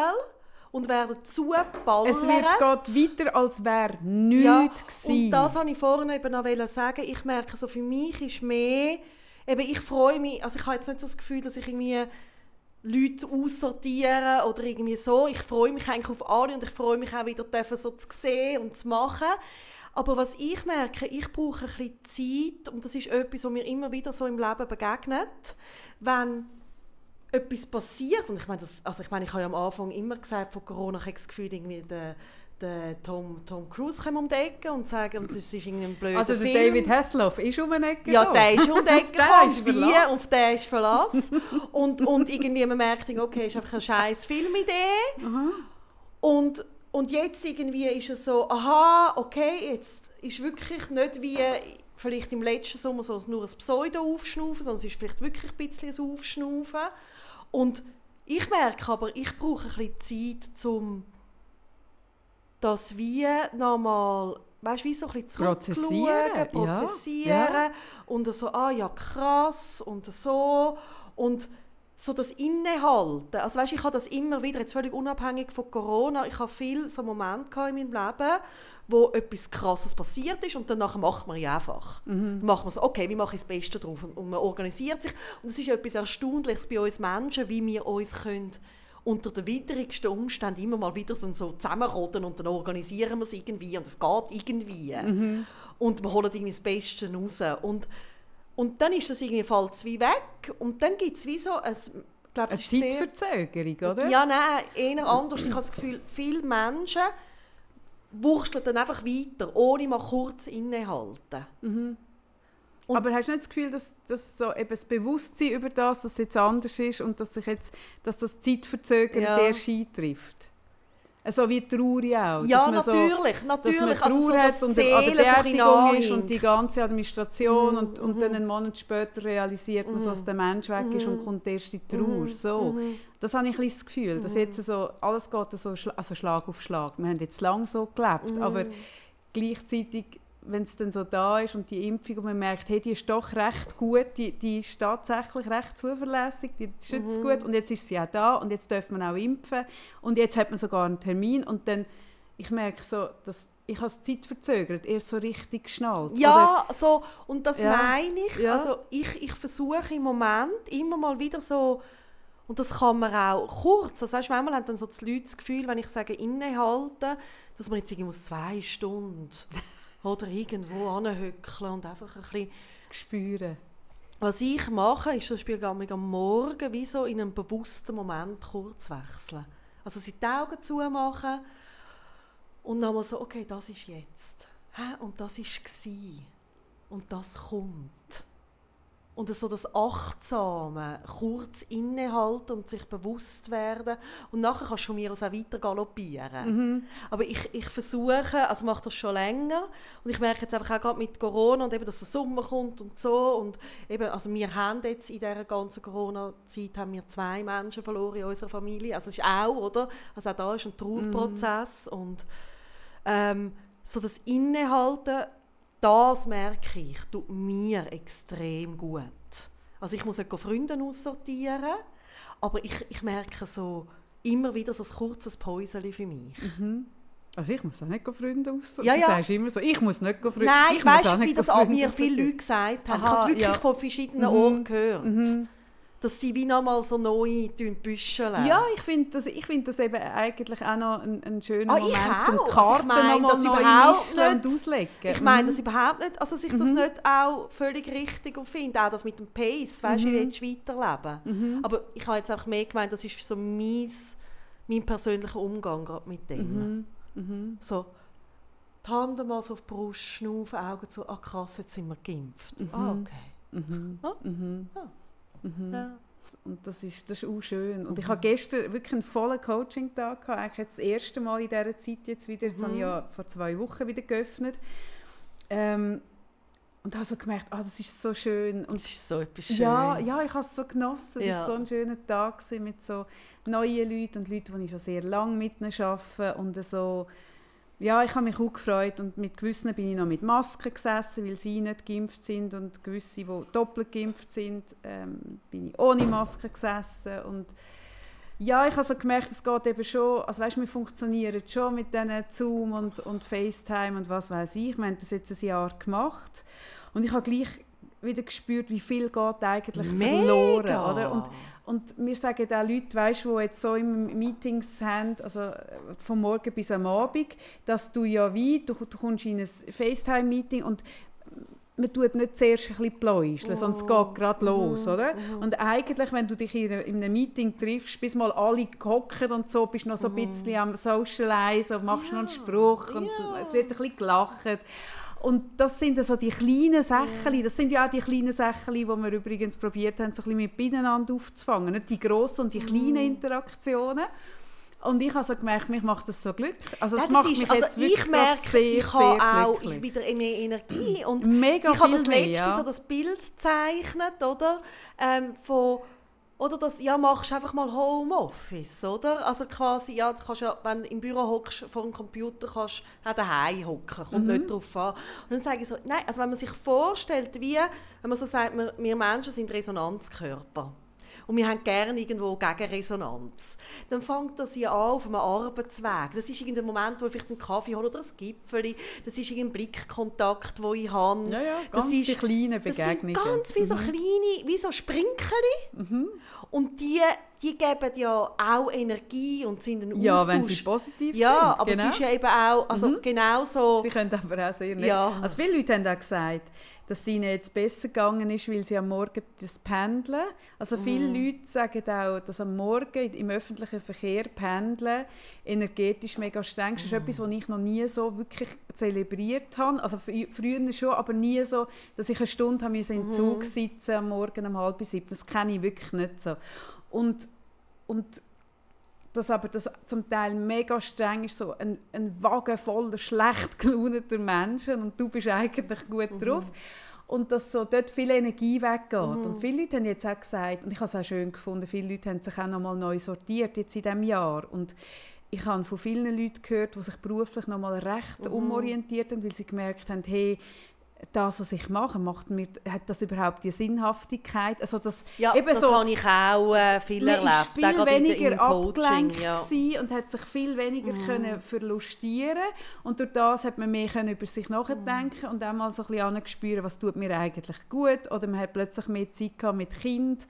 und werden zugeballert. Es wird geht weiter, als wäre nichts Ja, gewesen. und das wollte ich vorhin eben noch sagen. Ich merke, so für mich ist mehr, eben ich freue mich, also ich habe jetzt nicht so das Gefühl, dass ich irgendwie Leute aussortiere oder irgendwie so. Ich freue mich eigentlich auf alle und ich freue mich auch wieder dürfen, so zu sehen und zu machen. Aber was ich merke, ich brauche ein bisschen Zeit und das ist etwas, was mir immer wieder so im Leben begegnet, wenn etwas passiert und ich meine, das, also ich meine, ich habe ja am Anfang immer gesagt, von Corona ich habe das Gefühl, irgendwie der, der Tom, Tom Cruise kommt um die Ecke und sagen, und es ist irgendwie ein blöder also der Film. David Hasselhoff ist um eine Ecke Ja, der ist um die Ecke der gekommen, ist wie, auf den ist Verlass. und, und irgendwie man merkt, okay, ist einfach eine scheiß Filmidee. Und, und jetzt irgendwie ist es so, aha, okay, jetzt ist wirklich nicht wie vielleicht im letzten Sommer so nur ein Pseudo-Aufschnaufen, sondern es ist vielleicht wirklich ein bisschen ein Aufschnaufen. Und ich merke aber, ich brauche ein bisschen Zeit, um das wie nochmal, weißt wie so ein bisschen Prozessieren, ja, zurückschauen, prozessieren ja. und so, ah ja, krass und so und so das Innehalten. Also weißt, ich habe das immer wieder, jetzt völlig unabhängig von Corona, ich habe viel so Momente in meinem Leben, wo etwas Krasses passiert ist und danach macht man ja einfach. Dann macht man so, okay, wie mache ich das Beste drauf? Und, und man organisiert sich. Und es ist etwas Erstaunliches bei uns Menschen, wie wir uns können unter den widrigsten Umständen immer mal wieder dann so zusammenrotten und dann organisieren wir es irgendwie und es geht irgendwie. Und wir holen irgendwie das Beste raus. Und, und dann ist das irgendwie, fällt es wie weg und dann gibt es wie so ein, ich glaube, Eine es ist sehr- Zeitverzögerung, oder? ja, nein, eher anders. Ich habe das Gefühl, viele Menschen wursteln dann einfach weiter, ohne mal kurz innehalten. Und- Aber hast du nicht das Gefühl, dass, dass so eben das Bewusstsein über das, dass es jetzt anders ist und dass sich jetzt, dass das Zeitverzögerung Ja. erst eintrifft? So wie Trauer auch. Ja, dass man so, natürlich, dass man natürlich. Trauer also so, hat dass und die an der Seele so Beerdigung ist und die ganze Administration und, Mhm, und dann einen Monat später realisiert man, so, dass der Mensch weg ist Mhm. und kommt erst die Trauer. So. Das habe ich ein das Gefühl, Mhm. dass jetzt so, alles geht so also Schlag auf Schlag. Wir haben jetzt lange so gelebt, Mhm. aber gleichzeitig, wenn es dann so da ist und die Impfung und man merkt, hey, die ist doch recht gut, die, die ist tatsächlich recht zuverlässig, die schützt Mhm. gut und jetzt ist sie auch da und jetzt darf man auch impfen und jetzt hat man sogar einen Termin und dann, ich merke so, dass ich habe es Zeit verzögert, erst so richtig geschnallt. Ja, so, und das Ja, meine ich. ja. Also ich, ich versuche im Moment immer mal wieder so, und das kann man auch kurz, also weißt, manchmal haben dann so die Leute das Gefühl, wenn ich sage innehalten, dass man jetzt irgendwie muss zwei Stunden oder irgendwo anhöckeln und einfach ein bisschen spüren. Was ich mache, ist zum Beispiel am Morgen wie so in einem bewussten Moment kurz wechseln. Also sie die Augen zumachen und nochmal so, okay, das ist jetzt. Und das ist gsi Und das kommt. Und so das Achtsame, kurz innehalten und sich bewusst werden und nachher kannst du von mir aus auch weiter galoppieren. Mhm. Aber ich, ich versuche, also mache das schon länger und ich merke jetzt einfach auch gerade mit Corona und eben, dass der Sommer kommt und so und eben, also wir haben jetzt in dieser ganzen Corona-Zeit haben wir zwei Menschen verloren in unserer Familie, also es ist auch, oder? Also auch da ist ein Trauerprozess mhm. und ähm, so das Innehalten das merke ich, tut mir extrem gut. Also ich muss nicht Freunde aussortieren, aber ich, ich merke so immer wieder so ein kurzes Päuschen für mich. Mhm. Also ich muss auch nicht Freunde aussortieren. Ja, ja. Du sagst immer so, ich muss nicht Freunde Nein, ich, weiss, wie das an mir viele Leute gesagt haben. Aha, ich habe es wirklich ja. von verschiedenen mhm. Ohren gehört. Mhm dass sie wie nochmal so neu büscheln. Ja, ich finde das, find das eben eigentlich auch noch ein, ein schöner ah, Moment zum Karten also ich mein, das überhaupt nicht, und auslegen. Ich meine das mhm. überhaupt nicht, also sich das mhm. nicht auch völlig richtig finde, auch das mit dem Pace, weißt mhm. ich will weiterleben. Mhm. Aber ich habe jetzt auch mehr gemeint, das ist so mein, mein persönlicher Umgang gerade mit dem. Mhm. mhm. So, die Hand mal so auf die Brust, schnaufen, Augen zu, ah krass, jetzt sind wir geimpft. Ah, okay. Ah? Ah. Mhm. Ja. Und das ist, das ist auch schön. Und ich mhm. habe gestern wirklich einen vollen Coaching-Tag eigentlich das erste Mal in dieser Zeit jetzt wieder. Jetzt mhm. habe ich ja vor zwei Wochen wieder geöffnet. Ähm, und habe so gemerkt, ah, das ist so schön. Und das ist so etwas Schönes. Ja, ja ich habe es so genossen. Es war so ein schöner Tag mit so neuen Leuten und Leuten, die ich schon sehr lange mit ihnen arbeite. Und so ja, ich habe mich auch gefreut und mit gewissen bin ich noch mit Masken gesessen, weil sie nicht geimpft sind und gewisse, die doppelt geimpft sind, ähm, bin ich ohne Maske gesessen und ja, ich habe so gemerkt, es geht eben schon, also weißt, wir funktionieren schon mit diesen Zoom und, und FaceTime und was weiß ich. Wir haben das jetzt ein Jahr gemacht und ich habe gleich wieder gespürt, wie viel geht eigentlich Mega. verloren, oder? Und, und wir sagen auch Leute, weißt, die jetzt so im Meetings haben, also vom Morgen bis am Abend, dass du ja wie, du, du kommst in ein FaceTime-Meeting und man tut nicht zuerst ein bisschen pläuscheln, oh. es geht gerade los, mhm. oder? Mhm. Und eigentlich, wenn du dich in einem Meeting triffst, bis mal alle hocken und so, bist du noch so ein mhm. bisschen am Socialize und machst ja. noch einen Spruch und ja. es wird ein bisschen gelacht. Und das sind so die kleinen Sachen, das sind ja auch die kleinen Sachen, die wir übrigens probiert haben, so ein bisschen mit beieinander aufzufangen. Nicht die grossen und die kleinen mm. Interaktionen. Und ich habe so gemerkt, mich macht das so glücklich. Also es ja, macht ist, mich also jetzt wirklich ich merke, sehr, ich habe auch glücklich. wieder mehr Energie und Mega ich habe das letzte ja. so das Bild gezeichnet, oder? Ähm, von oder das, ja, machst einfach mal Homeoffice, oder? Also quasi, ja, du kannst ja, wenn du im Büro hockst, vor dem Computer, kannst du auch daheim hocken, kommt mhm. nicht drauf an. Und dann sage ich so, nein, also wenn man sich vorstellt, wie, wenn man so sagt, wir, wir Menschen sind Resonanzkörper und wir haben gerne irgendwo Gegenresonanz. Dann fängt das ja an auf einem Arbeitsweg. Das ist irgendein Moment, wo ich vielleicht einen Kaffee hole oder ein Gipfel. Das ist irgendein Blickkontakt, den ich habe. Ja, ja, ganz das ist, kleine Begegnungen. Das sind ganz wie so mhm. kleine, wie so Sprinkeli. Mhm. Und die, die geben ja auch Energie und sind ein Ja, wenn sie positiv ja, sind. Ja, aber genau. es ist ja eben auch, also mhm. genau so... Sie können aber auch sehr nett. Ja. Also viele Leute haben auch gesagt, dass es ihnen jetzt besser gegangen ist, weil sie am Morgen das Pendeln, also viele mm. Leute sagen auch, dass am Morgen im öffentlichen Verkehr Pendeln energetisch mega streng ist. Das ist mm. etwas, was ich noch nie so wirklich zelebriert habe. Also früher schon, aber nie so, dass ich eine Stunde habe im mm. Zug sitzen am Morgen um halb sieben. Das kenne ich wirklich nicht so. Und, und dass aber das zum Teil mega streng ist, so ein, ein Wagen voller schlecht gelaunter Menschen und du bist eigentlich gut mhm. drauf. Und dass so dort viel Energie weggeht. Mhm. Und viele Leute haben jetzt auch gesagt, und ich habe es auch schön gefunden, viele Leute haben sich auch nochmal neu sortiert jetzt in diesem Jahr. Und ich habe von vielen Leuten gehört, die sich beruflich nochmal recht mhm. umorientiert haben, weil sie gemerkt haben, hey, das, was ich mache, macht mir, hat das überhaupt die Sinnhaftigkeit? Also das, ja, eben das so, habe ich auch äh, viel erlebt. Man viel weniger abgelenkt ja. und hat sich viel weniger mm. können verlustieren und durch das hat man mehr können über sich nachdenken mm. und auch mal so ein bisschen spüren, was tut mir eigentlich gut oder man hat plötzlich mehr Zeit gehabt mit Kind,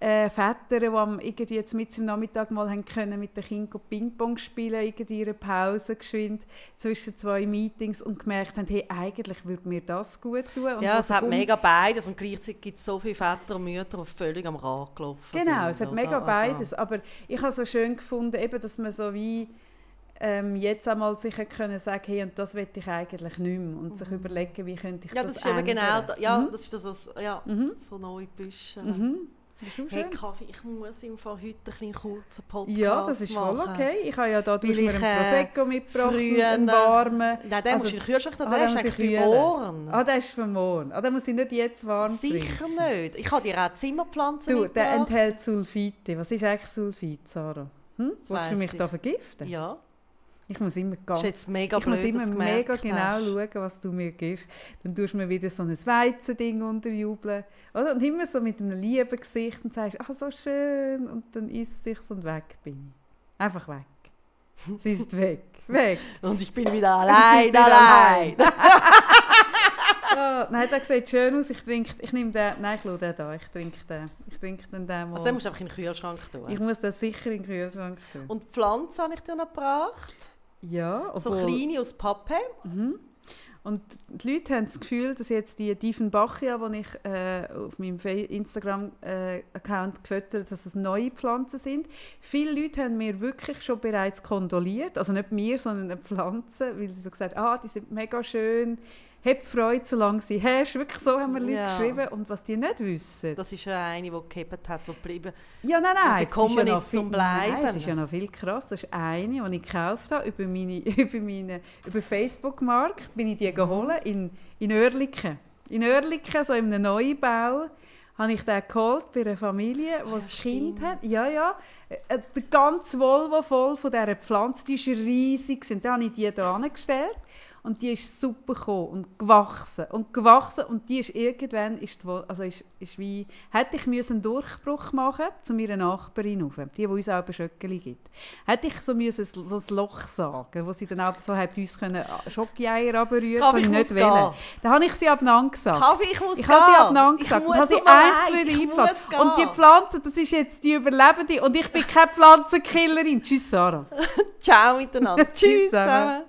äh, Väter, die am, irgendwie jetzt mit im Nachmittag mal haben können mit den Kindern Ping-Pong spielen, irgendwie ihre Pause geschwind zwischen zwei Meetings und gemerkt haben, hey, eigentlich würde mir das das gut tun. Und ja, es hat mega beides und gleichzeitig gibt es so viele Väter und Mütter, die völlig am Rad gelaufen genau, sind. Genau, es hat mega oder? Also beides, aber ich habe so schön gefunden, eben, dass man so wie ähm, jetzt einmal sicher können sagen, hey, und das will ich eigentlich nicht mehr. Und sich überlegen, wie könnte ich Ja, das das ist eben ändern. genau, da- ja, Mhm. das ist das, was- ja, Mhm. so neue Büsche. Mhm. Hey. Kaffee, ich muss im Fall heute ein bisschen kurzen Podcast Ja, das ist voll machen. okay. Ich habe ja da du mir einen äh, Prosecco mitgebracht, früher- einen warmen. Nein, den Also- musst du in den Kühlschrank Ah, der ist für morgen. Ah, der ist für morgen. Ah, den muss ich nicht jetzt warm trinken. Sicher nicht. Ich habe dir auch Zimmerpflanzen Du, der enthält Sulfite. Was ist eigentlich Sulfit, Sarah? Hm? Willst du mich ich. da vergiften? Ja, Ich muss immer ganz ist jetzt mega ich blöd, muss immer mega genau hast. schauen, was du mir gibst. Dann tust du mir wieder so ein Weizending unterjubeln. Oder? Und immer so mit einem lieben Gesicht und sagst, ah, so schön. Und dann isst es sich und weg bin ich. Einfach weg. Sie ist weg. Weg. Und ich bin wieder allein, wieder allein. Ah, nein, der sieht schön aus. Ich, trinke, ich nehme den, nein, ich schaue den da. Ich trinke den. Ich trinke den, den mal. Also den musst du einfach in den Kühlschrank tun. ich muss den sicher in den Kühlschrank tun. Und die Pflanzen habe ich dir noch gebracht. Ja, So obwohl- kleine aus Pappe. Mhm. Und die Leute haben das Gefühl, dass jetzt die Diefenbachia, die ich äh, auf meinem Instagram-Account gefüttert habe, dass es neue Pflanzen sind. Viele Leute haben mir wirklich schon bereits kondoliert, also nicht mir, sondern eine Pflanze, weil sie so gesagt haben, ah, die sind mega schön, hab Freude, solange sie hast. Wirklich so haben mir Leute Ja. geschrieben. Und was die nicht wissen, Das ist ja eine, die gehabt hat, die geblieben ja, nein, nein. Das ist ja gekommen ist viel, zum Bleiben. Nein, es ist ja noch viel krass. Das ist eine, die ich gekauft habe über, meine, über, meine, über Facebook-Markt. Bin ich die geholt in, in Oerlikon. In Oerlikon, so in einem Neubau, habe ich den geholt bei einer Familie, die Ah, ein ja, Kind hat. Ja, ja. Äh, Der ganze Volvo voll von dieser Pflanze, die ist riesig. Und dann habe ich die hier angestellt. Und die ist super gekommen und gewachsen. Und gewachsen und die ist irgendwann ist, die also ist, ist wie hätte ich müssen einen Durchbruch machen zu meiner Nachbarin rauf, die, die uns auch Schöckeli gibt hätte ich so müssen so ein Loch sagen wo sie dann auch so hat uns können Schokieier abrühren so ich ich nicht wollen. Dann habe ich sie abeinander gesagt. Kaffee, ich muss ich habe sie abeinander Ich gesagt und habe sie einzeln gehen. und die Pflanze das ist jetzt die Überlebende und ich bin keine Pflanzenkillerin. Tschüss Sarah. Ciao miteinander. Tschüss zusammen.